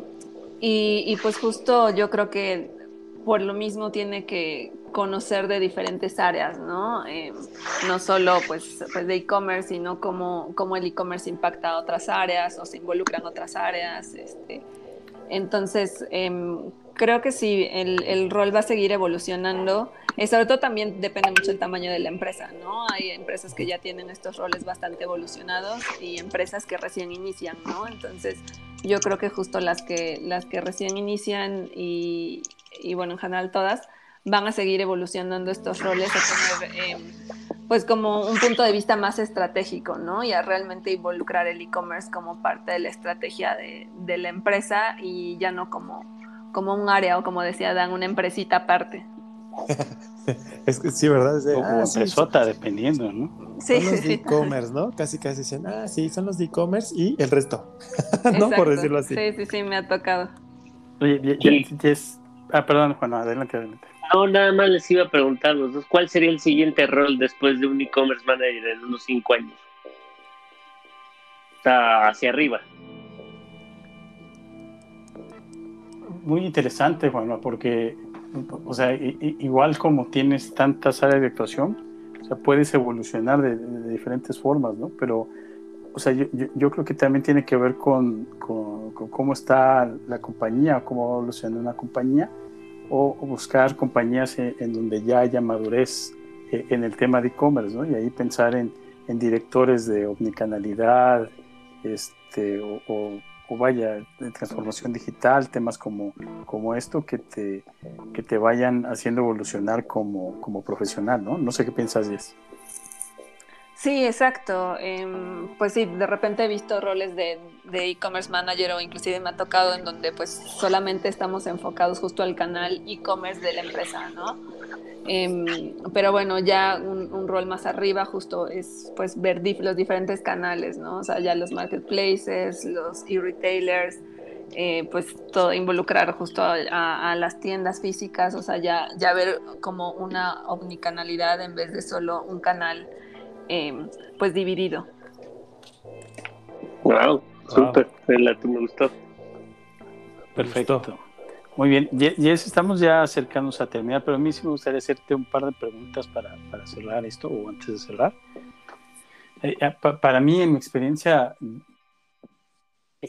y, pues justo yo creo que por lo mismo tiene que conocer de diferentes áreas, ¿no? Em, no solo pues, pues de e-commerce, sino cómo, cómo el e-commerce impacta a otras áreas o se involucra en otras áreas. Este. Entonces, em, creo que sí, el, el, rol va a seguir evolucionando. Y sobre todo también depende mucho del tamaño de la empresa, ¿no? Hay empresas que ya tienen estos roles bastante evolucionados y empresas que recién inician, ¿no? Entonces, yo creo que justo las que, las que recién inician y, y bueno, en general todas, van a seguir evolucionando estos roles a tener, eh, pues como un punto de vista más estratégico, ¿no? Y a realmente involucrar el e-commerce como parte de la estrategia de, de la empresa y ya no como como un área o como decía Dan, una empresita aparte. es que sí, ¿verdad? Es de, ah, dependiendo, ¿no? Sí, son los e-commerce, ¿no? Casi casi dicen, ah, sí, son los de e-commerce y el resto, ¿no? Por decirlo así. Sí, sí, sí, me ha tocado. Oye, ah, perdón, Juan, adelante, adelante. No, nada más les iba a preguntar los dos, ¿cuál sería el siguiente rol después de un e-commerce manager en unos cinco años? Está hacia arriba. muy interesante, bueno, porque, o sea, igual como tienes tantas áreas de actuación, o sea, puedes evolucionar de, diferentes formas, ¿no? Pero, o sea, yo, yo, creo que también tiene que ver con, con, cómo está la compañía, cómo evoluciona una compañía, o, buscar compañías en, donde ya haya madurez eh, en el tema de e-commerce, ¿no? Y ahí pensar en, en directores de omnicanalidad, este, o o vaya, de transformación digital, temas como, como esto que te, que te vayan haciendo evolucionar como, como profesional, ¿no? No sé qué piensas, Jess. Sí, exacto. Em, pues sí, de repente he visto roles de e-commerce manager o inclusive me ha tocado en donde pues solamente estamos enfocados justo al canal e-commerce de la empresa, ¿no? Em, pero bueno, ya un, rol más arriba justo es pues ver los diferentes canales, ¿no? O sea, ya los marketplaces, los e-retailers, eh, pues todo involucrar justo a, las tiendas físicas, o sea, ya, ya ver como una omnicanalidad en vez de solo un canal em, pues dividido. Wow, súper, me gustó. Perfecto. Muy bien, Jess, estamos ya acercándonos a terminar, pero a mí sí me gustaría hacerte un par de preguntas para, para cerrar esto o antes de cerrar. Eh, para mí, en mi experiencia,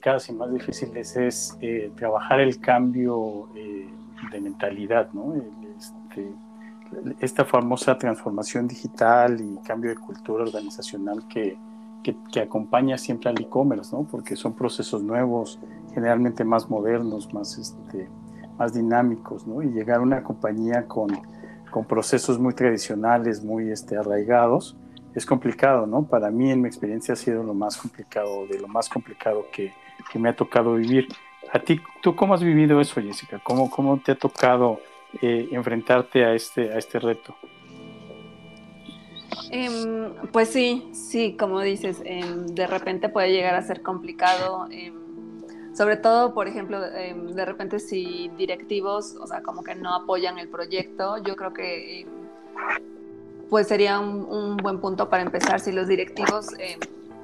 cada vez más difícil es eh, trabajar el cambio eh, de mentalidad, ¿no? Este, esta famosa transformación digital y cambio de cultura organizacional que, que, que acompaña siempre al e-commerce, ¿no? Porque son procesos nuevos, generalmente más modernos, más este, más dinámicos, ¿no? Y llegar a una compañía con, con procesos muy tradicionales, muy este, arraigados, es complicado, ¿no? Para mí, en mi experiencia, ha sido lo más complicado, de lo más complicado que, que me ha tocado vivir. ¿A ti, tú cómo has vivido eso, Jessica? ¿Cómo, cómo te ha tocado eh, enfrentarte a este, a este reto? Em, pues sí, sí, como dices, em, de repente puede llegar a ser complicado. Em, sobre todo, por ejemplo, em, de repente si directivos, o sea, como que no apoyan el proyecto, yo creo que pues sería un, buen punto para empezar. Si los directivos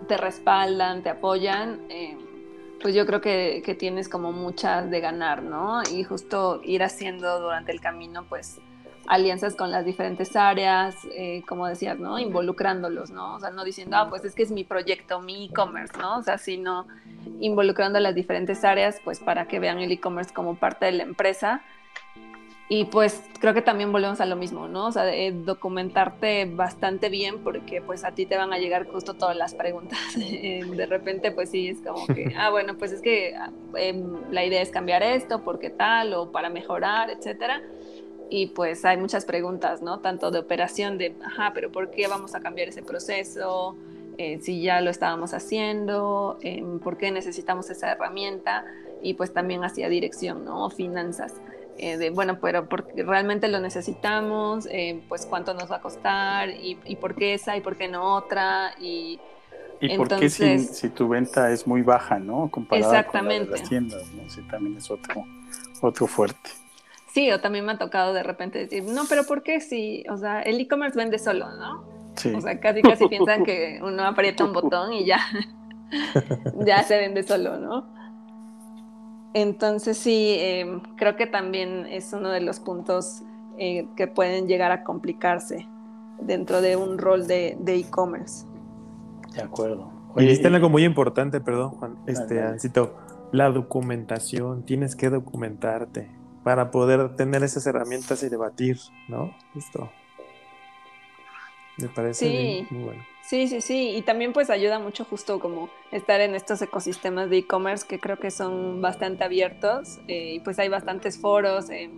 te respaldan, te apoyan, pues yo creo que, que, tienes como muchas de ganar, ¿no? Y justo ir haciendo durante el camino, pues alianzas con las diferentes áreas, eh, como decías, ¿no? Involucrándolos, ¿no? O sea, no diciendo, ah, pues es que es mi proyecto, mi e-commerce, ¿no? O sea, sino involucrando las diferentes áreas, pues para que vean el e-commerce como parte de la empresa. Y pues creo que también volvemos a lo mismo, ¿no? O sea, documentarte bastante bien porque pues a ti te van a llegar justo todas las preguntas. de repente pues sí, es como que, ah, bueno, pues es que em, la idea es cambiar esto, ¿por qué tal? O para mejorar, etcétera y pues hay muchas preguntas, ¿no? Tanto de operación de, ajá, pero ¿por qué vamos a cambiar ese proceso? Eh, si ya lo estábamos haciendo, eh, ¿por qué necesitamos esa herramienta? Y pues también hacia dirección, ¿no? finanzas. Eh, de, bueno, pero porque realmente lo necesitamos, pues cuánto nos va a costar y, y, por qué esa y por qué no otra. Y, ¿Y por qué si, si, tu venta es muy baja, ¿no? Comparada con las tiendas, ¿no? Sí, también es otro, otro fuerte. Sí, o también me ha tocado de repente decir, no, pero ¿por qué si, o sea, el e-commerce vende solo, ¿no? Sí. O sea, casi casi piensan que uno aprieta un botón y ya, ya se vende solo, ¿no? Entonces sí, em, creo que también es uno de los puntos eh, que pueden llegar a complicarse dentro de un rol de e-commerce. de acuerdo. Oye, Dijiste algo muy importante, perdón, Juan, este, Ancito, la documentación, tienes que documentarte para poder tener esas herramientas y debatir, ¿no? Justo. Me parece muy bueno. Sí, sí, sí. Y también pues ayuda mucho justo como estar en estos ecosistemas de e-commerce que creo que son bastante abiertos eh, y pues hay bastantes foros. Eh,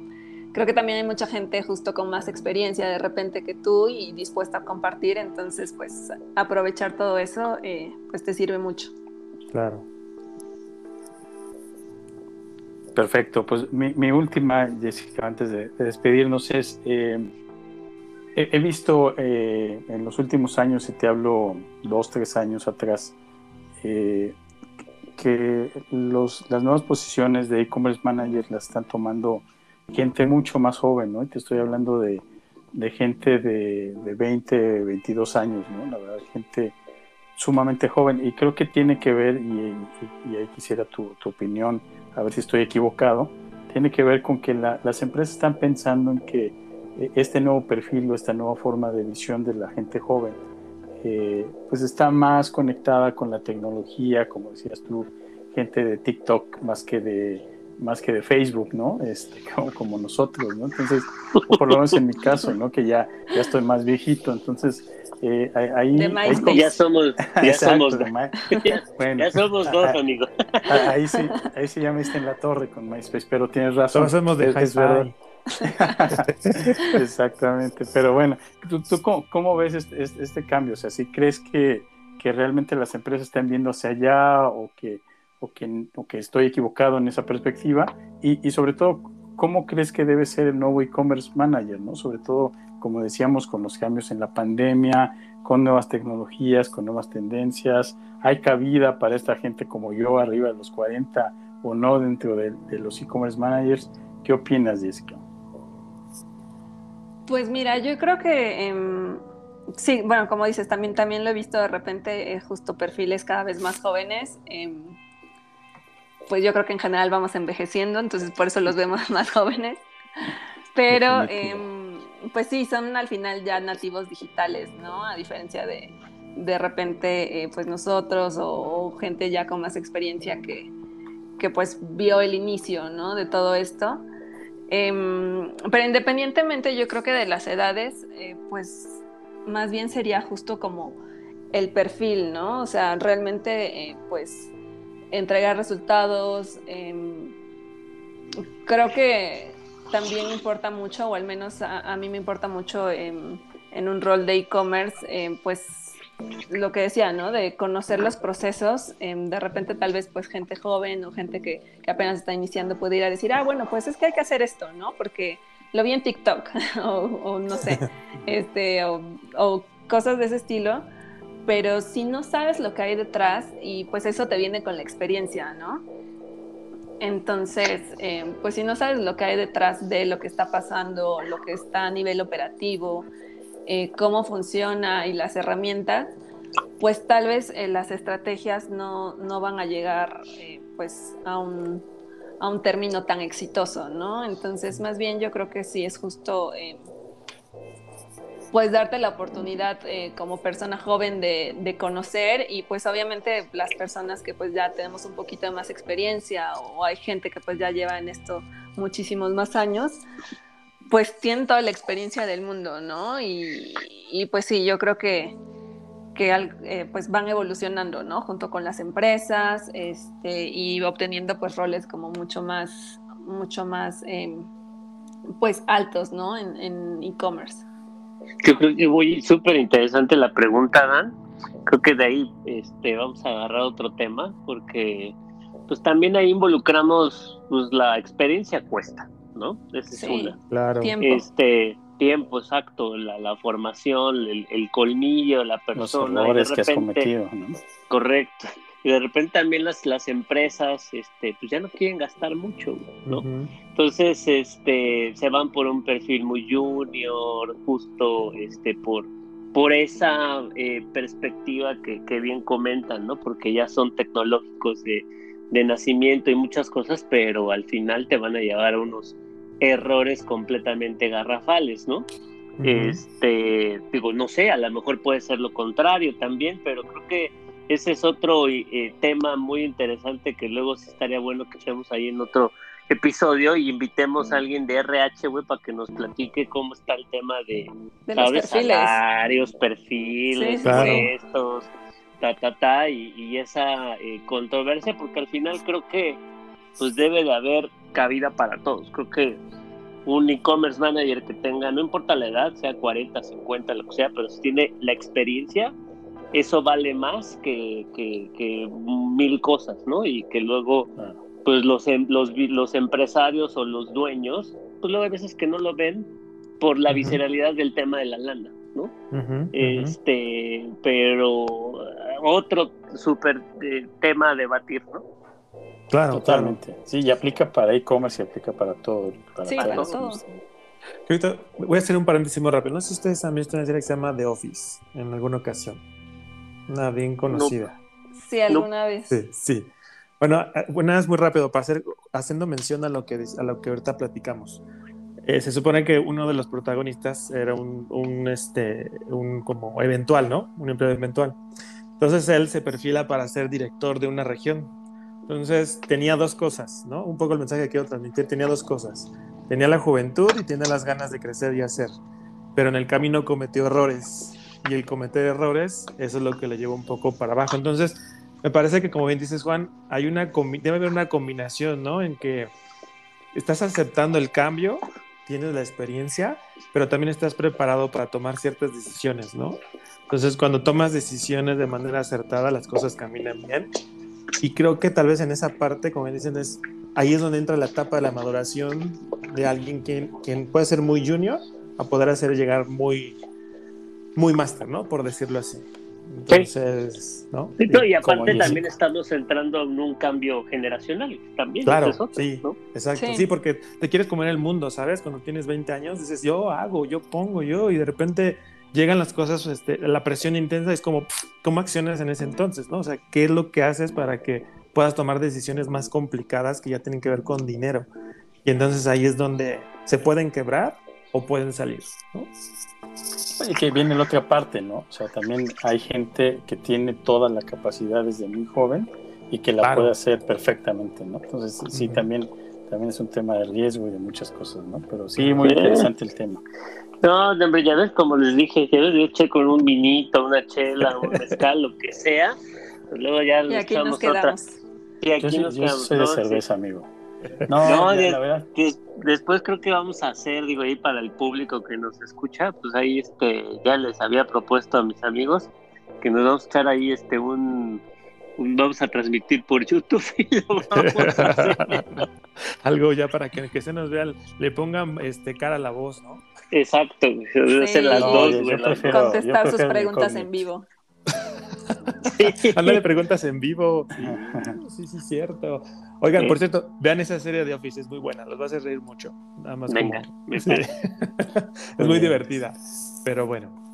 creo que también hay mucha gente justo con más experiencia de repente que tú y dispuesta a compartir. Entonces pues aprovechar todo eso eh, pues te sirve mucho. Claro. Perfecto, pues mi, última, Jessica, antes de, despedirnos es, he, visto eh, en los últimos años, y te hablo dos, tres años atrás, eh, que las nuevas posiciones de e-commerce manager las están tomando gente mucho más joven, ¿no? Y te estoy hablando de, gente de, 20, 22 años, ¿no? La verdad, gente sumamente joven y creo que tiene que ver, y, ahí quisiera tu, opinión, a ver si estoy equivocado, tiene que ver con que las empresas están pensando en que este nuevo perfil o esta nueva forma de visión de la gente joven, eh, pues está más conectada con la tecnología, como decías tú, gente de TikTok más que de más que de Facebook, ¿no? Este, como, como nosotros, ¿no? Entonces, por lo menos en mi caso, ¿no? Que ya, ya estoy más viejito, entonces eh, ahí, ya somos, ya somos, ya, somos dos, amigos. Ahí sí, ahí sí ya me está en la torre con MySpace, pero tienes razón. Todos somos de es, verdad. Exactamente, pero bueno, ¿tú, cómo, ves este, este, cambio? O sea, si crees que, que, realmente las empresas están viendo hacia allá o que, o que, o que estoy equivocado en esa perspectiva y, y sobre todo, ¿cómo crees que debe ser el nuevo e-commerce manager? ¿no? Sobre todo como decíamos, con los cambios en la pandemia, con nuevas tecnologías, con nuevas tendencias. ¿Hay cabida para esta gente como yo, arriba de los 40 o no, dentro de, los e-commerce managers? ¿Qué opinas, Jessica? Pues mira, yo creo que em, sí, bueno, como dices, también, también lo he visto de repente, eh, justo perfiles cada vez más jóvenes. Em, pues yo creo que en general vamos envejeciendo, entonces por eso los vemos más jóvenes. Pero pues sí, son al final ya nativos digitales, ¿no? A diferencia de de repente, eh, pues nosotros o, gente ya con más experiencia que, que, pues vio el inicio, ¿no? De todo esto. Em, pero independientemente yo creo que de las edades, eh, pues más bien sería justo como el perfil, ¿no? O sea, realmente, eh, pues, entregar resultados. Em, creo que también importa mucho, o al menos a, mí me importa mucho en, un rol de e-commerce, pues lo que decía, ¿no? De conocer los procesos, em, de repente tal vez pues gente joven o gente que, apenas está iniciando puede ir a decir, ah, bueno, pues es que hay que hacer esto, ¿no? Porque lo vi en TikTok o, no sé, este, o, o, cosas de ese estilo, pero si no sabes lo que hay detrás y pues eso te viene con la experiencia, ¿no? Entonces, eh, pues si no sabes lo que hay detrás de lo que está pasando, lo que está a nivel operativo, eh, cómo funciona y las herramientas, pues tal vez eh, las estrategias no, no, van a llegar pues a un, a un, término tan exitoso, ¿no? Entonces, más bien yo creo que sí es justo pues darte la oportunidad eh, como persona joven de, conocer y pues obviamente las personas que pues ya tenemos un poquito de más experiencia o hay gente que pues ya lleva en esto muchísimos más años, pues tienen toda la experiencia del mundo, ¿no? Y, pues sí, yo creo que, que eh, pues van evolucionando, ¿no? Junto con las empresas este, y obteniendo pues roles como mucho más, mucho más em, pues altos, ¿no? En e-commerce. Creo que muy súper interesante la pregunta, Dan. Creo que de ahí este, vamos a agarrar otro tema, porque pues también ahí involucramos pues la experiencia cuesta, ¿no? Esa es una. Claro. Tiempo. Este, tiempo, exacto, la, la formación, el, colmillo, la persona. Los errores que has cometido, ¿no? Correcto. y de repente también las, las empresas este, pues ya no quieren gastar mucho, ¿no? Entonces este, se van por un perfil muy junior, justo este, por, por esa eh, perspectiva que, que, bien comentan, ¿no? Porque ya son tecnológicos de, de nacimiento y muchas cosas, pero al final te van a llevar a unos errores completamente garrafales, ¿no? Este, digo, no sé, a lo mejor puede ser lo contrario también, pero creo que ese es otro eh, tema muy interesante que luego sí estaría bueno que echemos ahí en otro episodio y invitemos a alguien de RH, güey, para que nos platique cómo está el tema de, de perfiles. salarios, perfiles, puestos, ta, ta, ta, y, esa eh, controversia, porque al final creo que pues debe de haber cabida para todos. Creo que un e-commerce manager que tenga, no importa la edad, sea 40, 50, lo que sea, pero si tiene la experiencia, eso vale más que, que, mil cosas, ¿no? Y que luego, pues los, em, los, los empresarios o los dueños, pues luego hay veces que no lo ven por la visceralidad del tema de la lana, ¿no? este, pero otro súper eh, tema a debatir, ¿no? Claro, totalmente. Sí, y aplica para e-commerce y aplica para todo. sí, para todo. Ahorita voy a hacer un paréntesis muy rápido. No sé si ustedes han visto una serie que se llama The Office en alguna ocasión. Una bien conocida. Sí, alguna vez. Sí, sí. Bueno, una es muy rápido para hacer, haciendo mención a lo que, a lo que ahorita platicamos. Eh, se supone que uno de los protagonistas era un, un, este, un como eventual, ¿no? Un empleo eventual. Entonces él se perfila para ser director de una región entonces tenía dos cosas, ¿no? Un poco el mensaje que quiero transmitir, tenía dos cosas. Tenía la juventud y tenía las ganas de crecer y hacer, pero en el camino cometió errores y el cometer errores, eso es lo que le llevó un poco para abajo. Entonces, me parece que como bien dices Juan, hay una debe haber una combinación, ¿no? En que estás aceptando el cambio, tienes la experiencia, pero también estás preparado para tomar ciertas decisiones, ¿no? Entonces, cuando tomas decisiones de manera acertada, las cosas caminan bien y creo que tal vez en esa parte, como dicen, es, ahí es donde entra la etapa de la maduración de alguien quien, quien puede ser muy junior a poder hacer llegar muy, muy máster, ¿no? Por decirlo así. Entonces, ¿no? y, aparte también estamos entrando en un cambio generacional también. Claro, sí, exacto. Sí. porque te quieres comer el mundo, ¿sabes? Cuando tienes 20 años dices, yo hago, yo pongo, yo, y de repente llegan las cosas, este, la presión intensa es como, ¿cómo accionas en ese entonces? ¿no? O sea, ¿qué es lo que haces para que puedas tomar decisiones más complicadas que ya tienen que ver con dinero? Y entonces ahí es donde se pueden quebrar o pueden salir, ¿no? Y que viene la otra parte, ¿no? O sea, también hay gente que tiene toda la capacidad desde muy joven y que la puede hacer perfectamente, ¿no? Entonces, sí, también, también es un tema de riesgo y de muchas cosas, ¿no? Pero sí, muy interesante el tema. No, hombre, ya ves, como les dije, ya ves, yo eché con un vinito, una chela, un mezcal, lo que sea. Pues luego ya y aquí nos quedamos. Y aquí yo, nos yo quedamos. soy de cerveza, amigo. No, la verdad. después creo que vamos a hacer, digo, ahí para el público que nos escucha, pues ahí este, ya les había propuesto a mis amigos que nos vamos a echar ahí este un, vamos a transmitir por YouTube y lo vamos a hacer. Algo ya para que, que se nos vea, le pongan este cara a la voz, ¿no? Exacto, las dos, Contestar sus preguntas en vivo. Sí. Ándale preguntas en vivo. Sí, sí, cierto. Oigan, por cierto, vean esa serie de Office, es muy buena, los va a hacer reír mucho. Nada más Venga, es muy divertida, pero bueno.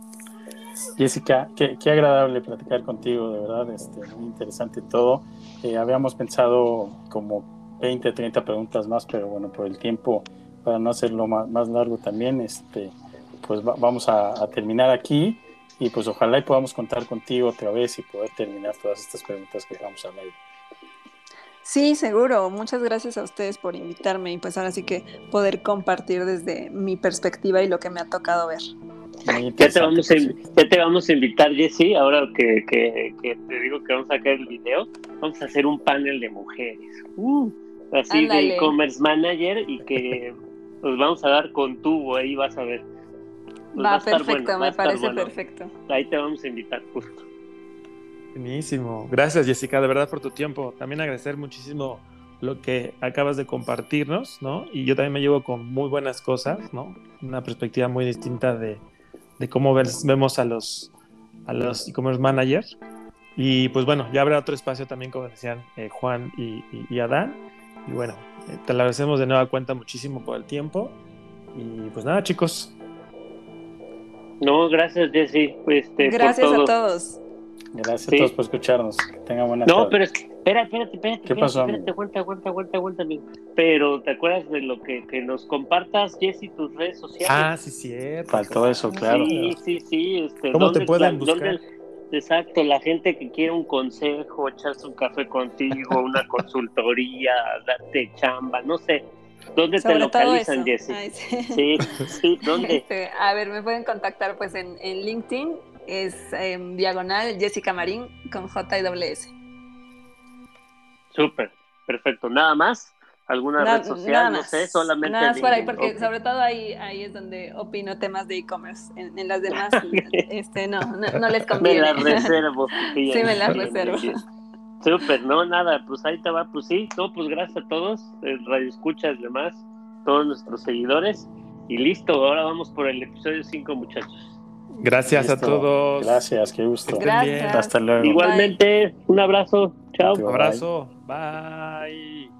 Jessica, qué, agradable platicar contigo, de verdad, este, muy interesante todo. Eh, habíamos pensado como 20, 30 preguntas más, pero bueno, por el tiempo para no hacerlo más, largo también, este, pues vamos a, terminar aquí y pues ojalá y podamos contar contigo otra vez y poder terminar todas estas preguntas que vamos a ver. Sí, seguro. Muchas gracias a ustedes por invitarme y pues ahora sí que poder compartir desde mi perspectiva y lo que me ha tocado ver. Ya te, vamos a, ya te vamos a invitar, Jessy, ahora que, que, te digo que vamos a sacar el video, vamos a hacer un panel de mujeres. Uh, así de e-commerce manager y que nos vamos a dar con tubo, ahí vas a ver. va, perfecto, me parece perfecto. Ahí te vamos a invitar justo. Buenísimo. Gracias, Jessica, de verdad por tu tiempo. También agradecer muchísimo lo que acabas de compartirnos, ¿no? Y yo también me llevo con muy buenas cosas, ¿no? Una perspectiva muy distinta de, de cómo vemos a los a los e-commerce managers. Y pues bueno, ya habrá otro espacio también, como decían eh, Juan y, Adán. Y bueno, eh, te agradecemos de nueva cuenta muchísimo por el tiempo. Y pues nada, chicos. No, gracias, Jesse. Este, gracias a todos. Gracias a todos por escucharnos. Que tengan buena No, pero es que, espérate, espérate, espérate. ¿Qué pasó? Espérate, aguanta, aguanta, aguanta, aguanta. Pero, ¿te acuerdas de lo que, que nos compartas, Jesse, tus redes sociales? Ah, sí, cierto. Faltó eso, claro. Sí, sí, sí. Este, ¿Cómo te pueden buscar? exacto, la gente que quiere un consejo, echarse un café contigo, una consultoría, darte chamba, no sé. ¿Dónde te localizan, Jesse? sí. sí, ¿dónde? Este, a ver, me pueden contactar pues en, en LinkedIn, es en diagonal Jessica Marín con JWS. Súper, perfecto. ¿Nada más? ¿Alguna red social? No sé, solamente. Nada más por ahí, porque sobre todo ahí, ahí es donde opino temas de e-commerce. En, las demás, este, no, no, les conviene. Me las reservo. sí, me las reservo. Súper, no, nada, pues ahí te va, pues sí, no, pues gracias a todos, Radio Escuchas, demás, todos nuestros seguidores, y listo, ahora vamos por el episodio 5, muchachos. Gracias a todos. Gracias, qué gusto. Gracias. Hasta luego. Igualmente, un abrazo, chao. Un abrazo, bye.